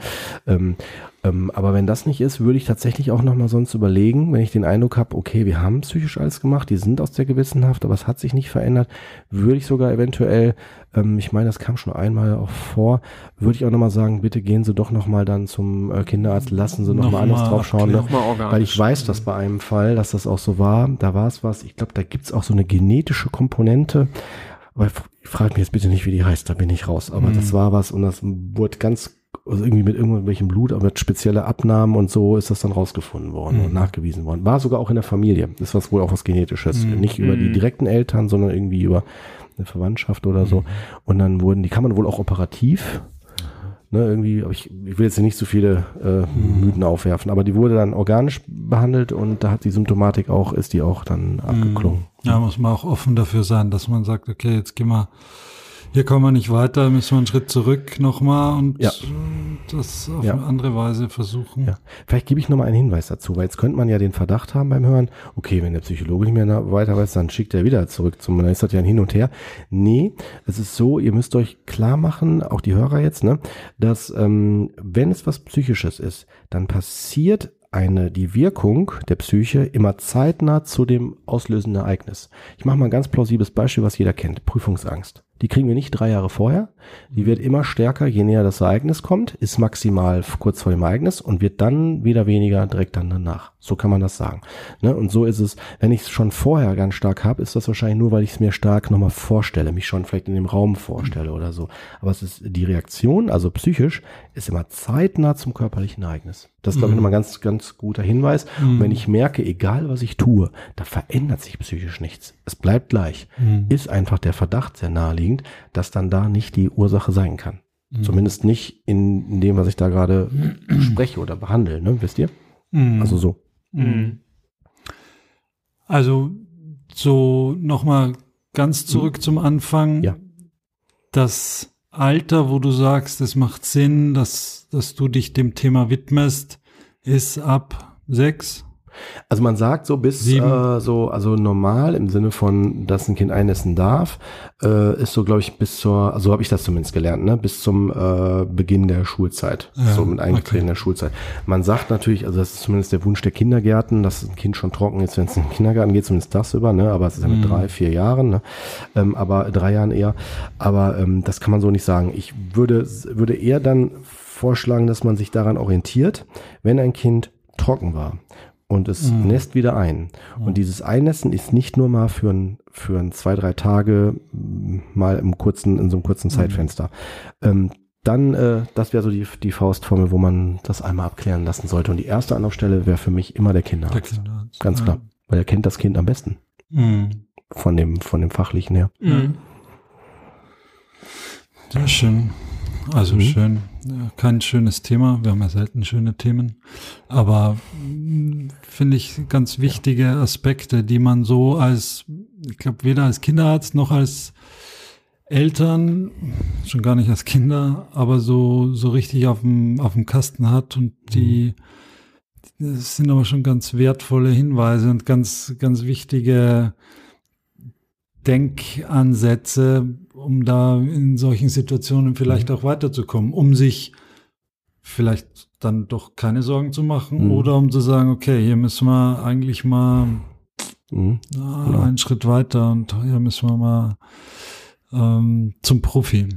Ähm, ähm, aber wenn das nicht ist, würde ich tatsächlich auch nochmal sonst überlegen, wenn ich den Eindruck habe, okay, wir haben psychisch alles gemacht, die sind aus der Gewissenhaft, aber es hat sich nicht verändert, würde ich sogar eventuell, ähm, ich meine, das kam schon einmal auch vor, würde ich auch nochmal sagen, bitte gehen Sie doch nochmal dann zum äh, Kinderarzt, lassen Sie nochmal Noch anders mal drauf schauen. Ne? Weil ich weiß, dass bei einem Fall, dass das auch so war, da war es was, ich glaube, da gibt's auch so eine genetische Komponente, aber ich frage mich jetzt bitte nicht, wie die heißt, da bin ich raus. Aber Mhm. das war was und das wurde ganz, also irgendwie mit irgendwelchem Blut, aber mit spezielle Abnahmen und so ist das dann rausgefunden worden Mhm. und nachgewiesen worden. War sogar auch in der Familie. Das war wohl auch was Genetisches. Mhm. Nicht über die Mhm. direkten Eltern, sondern irgendwie über eine Verwandtschaft oder so. Und dann wurden, die kann man wohl auch operativ Ne, irgendwie, aber ich, ich will jetzt hier nicht so viele äh, Mythen aufwerfen, aber die wurde dann organisch behandelt und da hat die Symptomatik auch, ist die auch dann abgeklungen. Ja, muss man auch offen dafür sein, dass man sagt, okay, jetzt gehen wir, hier kommen wir nicht weiter, müssen wir einen Schritt zurück nochmal und Ja. das auf Ja. eine andere Weise versuchen. Ja. Vielleicht gebe ich nochmal einen Hinweis dazu, weil jetzt könnte man ja den Verdacht haben beim Hören, okay, wenn der Psychologe nicht mehr weiter weiß, dann schickt er wieder zurück zum, dann ist das ja ein Hin und Her. Nee, es ist so, ihr müsst euch klar machen, auch die Hörer jetzt, ne, dass ähm, wenn es was Psychisches ist, dann passiert eine, die Wirkung der Psyche immer zeitnah zu dem auslösenden Ereignis. Ich mache mal ein ganz plausibles Beispiel, was jeder kennt. Prüfungsangst. Die kriegen wir nicht drei Jahre vorher. Die wird immer stärker, je näher das Ereignis kommt, ist maximal kurz vor dem Ereignis und wird dann wieder weniger direkt dann danach. So kann man das sagen. Ne? Und so ist es, wenn ich es schon vorher ganz stark habe, ist das wahrscheinlich nur, weil ich es mir stark nochmal vorstelle, mich schon vielleicht in dem Raum vorstelle oder so. Aber es ist die Reaktion, also psychisch, ist immer zeitnah zum körperlichen Ereignis. Das ist, glaube ich, nochmal ein ganz, ganz guter Hinweis. Und wenn ich merke, egal was ich tue, da verändert sich psychisch nichts. Es bleibt gleich. Mhm. Ist einfach der Verdacht sehr naheliegend, dass dann da nicht die Ursache sein kann. Zumindest nicht in, in dem, was ich da gerade spreche oder behandle, ne? Wisst ihr? Mhm. Also so. Mhm. Also so nochmal ganz zurück zum Anfang. Mhm. Ja. Das Alter, wo du sagst, es macht Sinn, dass, dass du dich dem Thema widmest, ist ab sechs. Also man sagt so bis äh, so, also normal im Sinne von, dass ein Kind einnässen darf, äh, ist so, glaube ich, bis zur, also habe ich das zumindest gelernt, ne, bis zum äh, Beginn der Schulzeit, Ja, so mit Eingetreten okay. der Schulzeit. Man sagt natürlich, also das ist zumindest der Wunsch der Kindergärten, dass ein Kind schon trocken ist, wenn es in den Kindergarten geht, zumindest das über, ne, aber es ist ja mit Mhm. drei, vier Jahren, ne, ähm, aber drei Jahren eher, aber ähm, das kann man so nicht sagen. Ich würde, würde eher dann vorschlagen, dass man sich daran orientiert, wenn ein Kind trocken war und es Mhm. nässt wieder ein. Und dieses Einnässen ist nicht nur mal für ein, für ein zwei, drei Tage mal im kurzen, in so einem kurzen Zeitfenster. Ähm, dann, äh, das wäre so die, die Faustformel, wo man das einmal abklären lassen sollte. Und die erste Anlaufstelle wäre für mich immer der Kinderarzt. Der Kinderarzt. Ganz klar. Weil er kennt das Kind am besten. Mhm. Von dem, von dem Fachlichen her. Mhm. Sehr schön. Also Mhm. schön. Kein schönes Thema. Wir haben ja selten schöne Themen. Aber mh, finde ich ganz wichtige Aspekte, die man so als, ich glaube, weder als Kinderarzt noch als Eltern, schon gar nicht als Kinder, aber so, so richtig auf dem, auf dem Kasten hat und die, das sind aber schon ganz wertvolle Hinweise und ganz, ganz wichtige Denkansätze, um da in solchen Situationen vielleicht auch weiterzukommen, um sich vielleicht dann doch keine Sorgen zu machen Mhm. oder um zu sagen, okay, hier müssen wir eigentlich mal Mhm. na, Genau. einen Schritt weiter und hier müssen wir mal ähm, zum Profi.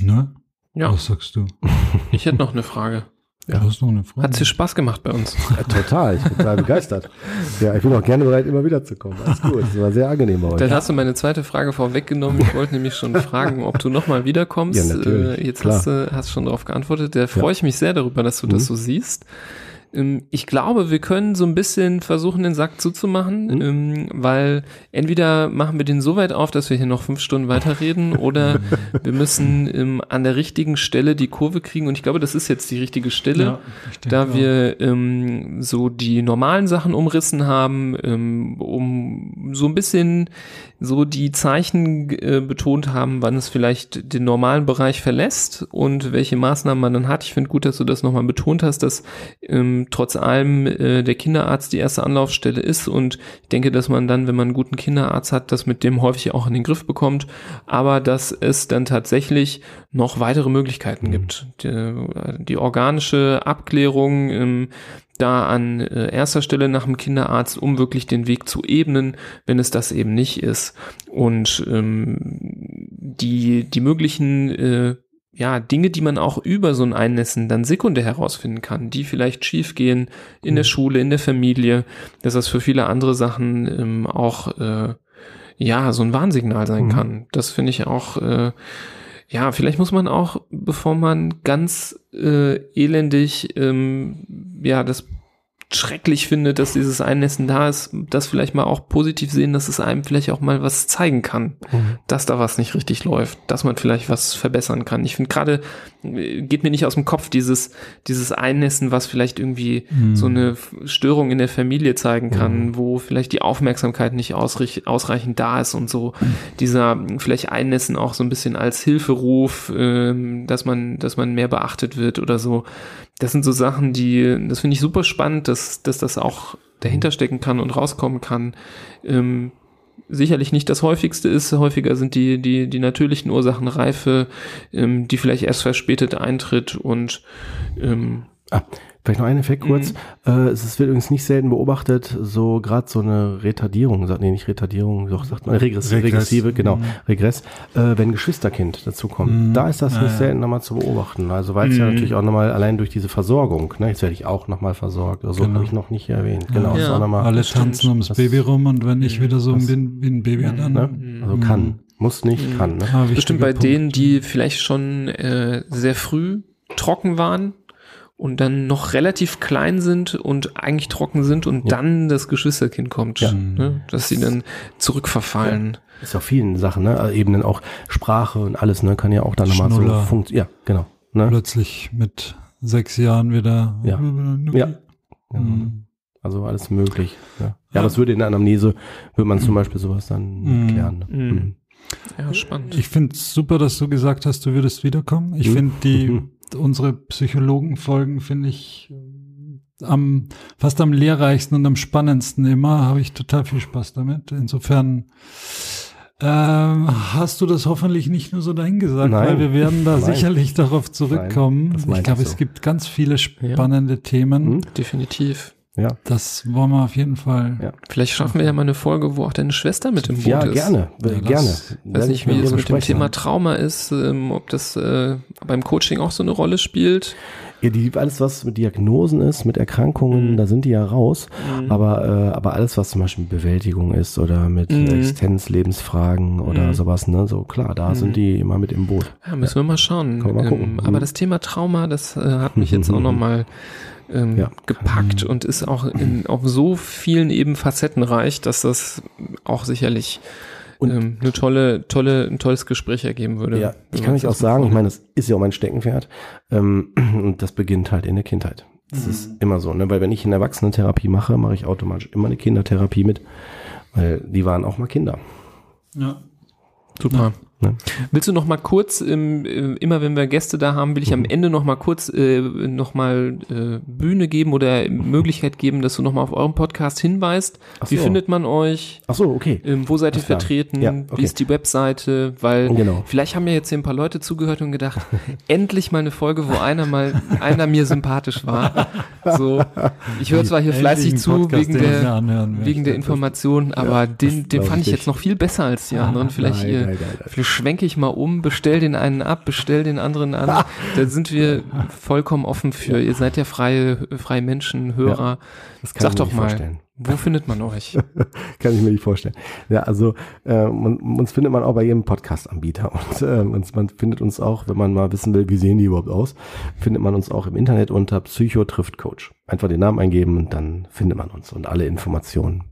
Ne? Ja, Was sagst du? ich hätte noch eine Frage. Ja. Du hast noch eine Frage. Hat dir Spaß gemacht bei uns? Ja, total, ich bin total begeistert. Ja, ich bin auch gerne bereit, immer wieder zu kommen. Alles gut, das war sehr angenehm euch. Dann hast du meine zweite Frage vorweggenommen. Ich wollte nämlich schon fragen, ob du nochmal wiederkommst. Ja, natürlich, Äh, Jetzt klar. hast du hast schon darauf geantwortet. Da freue Ja. ich mich sehr darüber, dass du das Mhm. so siehst. Ähm, Ich glaube, wir können so ein bisschen versuchen, den Sack zuzumachen, Mhm. ähm, weil entweder machen wir den so weit auf, dass wir hier noch fünf Stunden weiterreden oder wir müssen ähm, an der richtigen Stelle die Kurve kriegen. Und ich glaube, das ist jetzt die richtige Stelle. Ja, da auch. wir ähm, so die normalen Sachen umrissen haben, ähm, um so ein bisschen so die Zeichen äh, betont haben, wann es vielleicht den normalen Bereich verlässt und welche Maßnahmen man dann hat. Ich finde gut, dass du das nochmal betont hast, dass ähm, trotz allem äh, der Kinderarzt die erste Anlaufstelle ist und ich denke, dass man dann, wenn man einen guten Kinderarzt hat, das mit dem häufig auch in den Griff bekommt, aber dass es dann tatsächlich noch weitere Möglichkeiten gibt. Die, die organische Abklärung ähm, da an äh, erster Stelle nach dem Kinderarzt, um wirklich den Weg zu ebnen, wenn es das eben nicht ist. Und ähm, die, die möglichen äh, ja, Dinge, die man auch über so ein Einnässen dann sekundär herausfinden kann, die vielleicht schiefgehen in der Schule, in der Familie, dass das für viele andere Sachen ähm, auch äh, ja so ein Warnsignal sein Mhm. kann. Das finde ich auch äh, ja, vielleicht muss man auch, bevor man ganz äh, elendig ähm, ja das schrecklich findet, dass dieses Einnässen da ist, das vielleicht mal auch positiv sehen, dass es einem vielleicht auch mal was zeigen kann, Mhm. dass da was nicht richtig läuft, dass man vielleicht was verbessern kann. Ich finde gerade, äh, geht mir nicht aus dem Kopf, dieses, dieses Einnässen, was vielleicht irgendwie Mhm. so eine Störung in der Familie zeigen kann, wo vielleicht die Aufmerksamkeit nicht ausreichend da ist und so. Dieser mh, vielleicht Einnässen auch so ein bisschen als Hilferuf, ähm, dass man, dass man mehr beachtet wird oder so. Das sind so Sachen, die, das finde ich super spannend, dass, dass das auch dahinter stecken kann und rauskommen kann. Ähm, sicherlich nicht das häufigste ist. Häufiger sind die, die, die natürlichen Ursachen Reife, ähm, die vielleicht erst verspätet eintritt und ähm, Ah, vielleicht noch ein Effekt kurz. Mhm. Äh, es wird übrigens nicht selten beobachtet, so gerade so eine Retardierung, sagt nee, nicht Retardierung, doch sagt man Regress, Regress. regressive, genau, Mhm. Regress, äh, wenn Geschwisterkind dazukommt. Mhm. Da ist das Ja, nicht ja. selten nochmal zu beobachten. Also weil es ja Mhm. natürlich auch nochmal allein durch diese Versorgung, ne, jetzt werde ich auch nochmal versorgt, also Genau. habe ich noch nicht erwähnt. Genau, Ja. nochmal, Alle tanzen ums Das- Baby rum und wenn ich Mhm. wieder so Das- bin wie ein Baby, dann ne? also kann, muss nicht, Mhm. kann. Ne? Ah, bestimmt bei Punkt. denen, die vielleicht schon äh, sehr früh trocken waren und dann noch relativ klein sind und eigentlich trocken sind und Ja. dann das Geschwisterkind kommt, Ja. ne? dass sie dann zurückverfallen. Ist auf vielen Sachen, ne? Also Ebenen auch Sprache und alles, ne? Kann ja auch dann nochmal so funktionieren. Ja, genau. Ne? plötzlich mit sechs Jahren wieder. Ja. Ja. Genau. Mhm. Also alles möglich. Ja, ja. Ja. es würde in der Anamnese, würde man zum Beispiel sowas dann Mhm. klären. Ne? Mhm. Mhm. Ja, spannend. Ich finde es super, dass du gesagt hast, du würdest wiederkommen. Ich Mhm. finde die Mhm. unsere Psychologenfolgen finde ich äh, am fast am lehrreichsten und am spannendsten immer. Habe ich total viel Spaß damit. Insofern ähm, hast du das hoffentlich nicht nur so dahingesagt, Nein. weil wir werden da Nein. sicherlich darauf zurückkommen. meinte ich glaube, ich es so. gibt ganz viele spannende Themen. Mhm. Definitiv. Ja. Das wollen wir auf jeden Fall. Ja. Vielleicht schaffen wir ja mal eine Folge, wo auch deine Schwester mit im Boot ja, ist. gerne. Ja, äh, lass- gerne. Ich weiß nicht, wie es mit dem. Thema Trauma ist, ähm, ob das äh, beim Coaching auch so eine Rolle spielt. Ja, die, alles, was mit Diagnosen ist, mit Erkrankungen, Mhm. da sind die ja raus. Mhm. Aber, äh, aber alles, was zum Beispiel Bewältigung ist oder mit Mhm. Existenzlebensfragen oder Mhm. sowas, ne, so klar, da Mhm. sind die immer mit im Boot. Ja, müssen wir mal schauen. Wir mal gucken. Ähm, Mhm. aber das Thema Trauma, das äh, hat mich jetzt auch nochmal ähm, Ja. gepackt und ist auch in, auf so vielen eben facettenreich, dass das auch sicherlich Und- ähm, eine tolle, tolle, ein tolles Gespräch ergeben würde. Ja, ich kann euch auch sagen, ich meine, das ist ja auch mein Steckenpferd. Ähm, und das beginnt halt in der Kindheit. Das ist immer so, ne? Weil wenn ich eine Erwachsenentherapie mache, mache ich automatisch immer eine Kindertherapie mit. Weil die waren auch mal Kinder. Ja. Super. Ne? Willst du noch mal kurz, ähm, äh, immer wenn wir Gäste da haben, will ich am Mhm. Ende noch mal kurz äh, noch mal äh, Bühne geben oder Möglichkeit geben, dass du noch mal auf euren Podcast hinweist. Ach Wie so. findet man euch? Ach so, okay. Ähm, wo seid ihr vertreten? Ja, Wie okay. ist die Webseite? Weil Genau. vielleicht haben ja jetzt hier ein paar Leute zugehört und gedacht, endlich mal eine Folge, wo einer mal einer mir sympathisch war. So, ich höre zwar hier fleißig zu Podcast, wegen den mir der wegen der Information, aber den, den glaub fand ich ich jetzt noch viel besser als die anderen. Vielleicht Nein, ihr, nein, nein, nein. vielleicht schwenke ich mal um, bestell den einen ab, bestell den anderen an. da sind wir vollkommen offen für. Ihr seid ja freie, freie Menschen, Hörer. Das kann Sag ich mir doch nicht mal, vorstellen. wo findet man euch? Kann ich mir nicht vorstellen. Ja, also äh, man, uns findet man auch bei jedem Podcast-Anbieter und äh, uns, man findet uns auch, wenn man mal wissen will, wie sehen die überhaupt aus, findet man uns auch im Internet unter Psycho trifft Coach. Einfach den Namen eingeben und dann findet man uns und alle Informationen.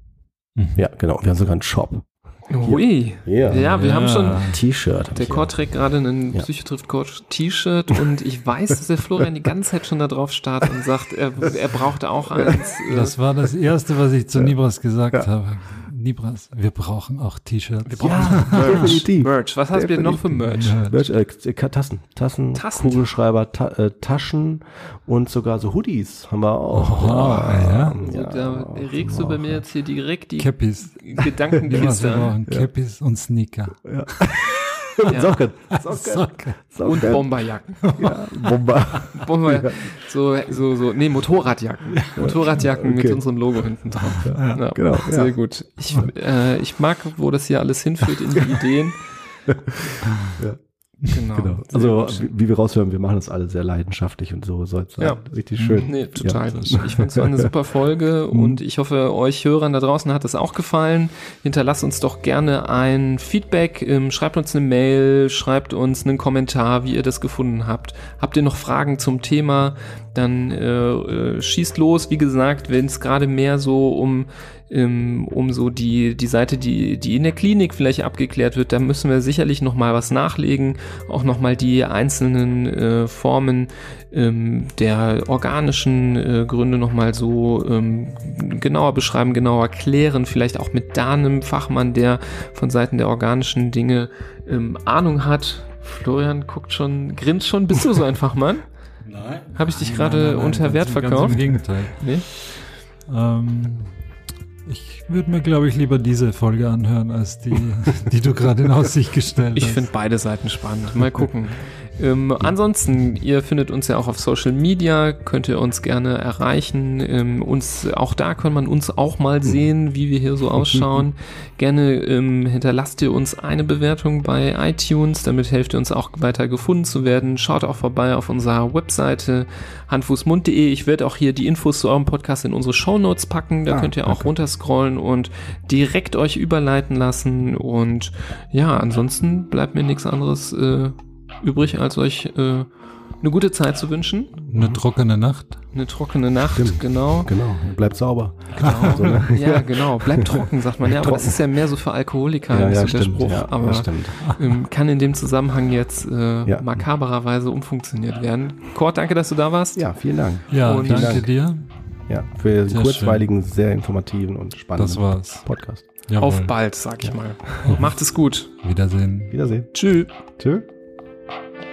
Mhm. Ja, genau. Wir haben sogar einen Shop. Ui. Ja. Ja, wir haben schon, T-Shirt. der. Cord trägt gerade einen Ja. Psychotrift-Coach-T-Shirt und ich weiß, dass der Florian die ganze Zeit schon da drauf starrt und sagt, er, er braucht auch eins. Das war das Erste, was ich zu Nibras gesagt habe. Nibras, wir brauchen auch T-Shirts. Wir brauchen Ja, definitiv. Merch. Was hast du denn noch für Merch? Ja. Merch, äh, äh, Tassen, Tassen, Tassen. Kugelschreiber, ta äh, Taschen und sogar so Hoodies haben wir auch. Oha, ja. Also, da regst du bei mir jetzt hier direkt die Cappies. Gedankenkiste wir an. brauchen Cappies und Sneaker. Ja. Socken, Socken, Socken. Socken. Und Bomberjacken. Ja, Bomber. Bomber, so, so, so, nee, Motorradjacken. Motorradjacken mit Okay. unserem Logo hinten drauf. Ja, genau, Sehr ja. gut. Ich, äh, ich mag, wo das hier alles hinführt in die Ideen. Ja. Genau. Genau. Also, wie, wie wir raushören, wir machen das alle sehr leidenschaftlich und so soll es sein. Ja. Richtig schön. Nee, total. Ja, ich finde es eine super Folge und ich hoffe, euch Hörern da draußen hat es auch gefallen. Hinterlasst uns doch gerne ein Feedback, ähm, schreibt uns eine Mail, schreibt uns einen Kommentar, wie ihr das gefunden habt. Habt ihr noch Fragen zum Thema, dann äh, äh, schießt los. Wie gesagt, wenn es gerade mehr so um ähm, um so die, die Seite, die, die in der Klinik vielleicht abgeklärt wird, da müssen wir sicherlich noch mal was nachlegen, auch noch mal die einzelnen äh, Formen ähm, der organischen äh, Gründe noch mal so ähm, genauer beschreiben, genauer klären, vielleicht auch mit da einem Fachmann, der von Seiten der organischen Dinge ähm, Ahnung hat. Florian guckt schon, grinst schon, bist du so ein Fachmann? Nein. Habe ich dich gerade unter Wert verkauft? Ganz im Gegenteil. Nee? Ähm, würde mir, glaube ich, lieber diese Folge anhören, als die, die du gerade in Aussicht gestellt Ich hast. finde beide Seiten spannend. Mal gucken. Ähm, ansonsten, ihr findet uns ja auch auf Social Media, könnt ihr uns gerne erreichen. Ähm, uns, auch da kann man uns auch mal sehen, wie wir hier so ausschauen. gerne ähm, hinterlasst ihr uns eine Bewertung bei iTunes, damit helft ihr uns auch weiter gefunden zu werden. Schaut auch vorbei auf unserer Webseite handfußmund.de. Ich werde auch hier die Infos zu eurem Podcast in unsere Shownotes packen. Da Ah, könnt ihr auch runterscrollen und direkt euch überleiten lassen. Und ja, ansonsten bleibt mir nichts anderes äh, übrig, als euch äh, eine gute Zeit zu wünschen. Eine trockene Nacht. Eine trockene Nacht, Stimmt. genau. Genau. Bleibt sauber. genau. So, ne? Ja, genau. Bleibt trocken, sagt man. Ja, aber das ist ja mehr so für Alkoholiker, Ja, ja, so der. Spruch. Ja, aber ähm, kann in dem Zusammenhang jetzt äh, Ja. makabererweise umfunktioniert werden. Kurt, danke, dass du da warst. Ja, vielen Dank. Ja, Und- danke Dank. dir. Ja, für den kurzweiligen, sehr informativen und spannenden Das war's. Podcast. Jawohl. Auf bald, sag ich mal. Macht es gut. Wiedersehen. Wiedersehen. Tschüss. Tschüss. Thank you.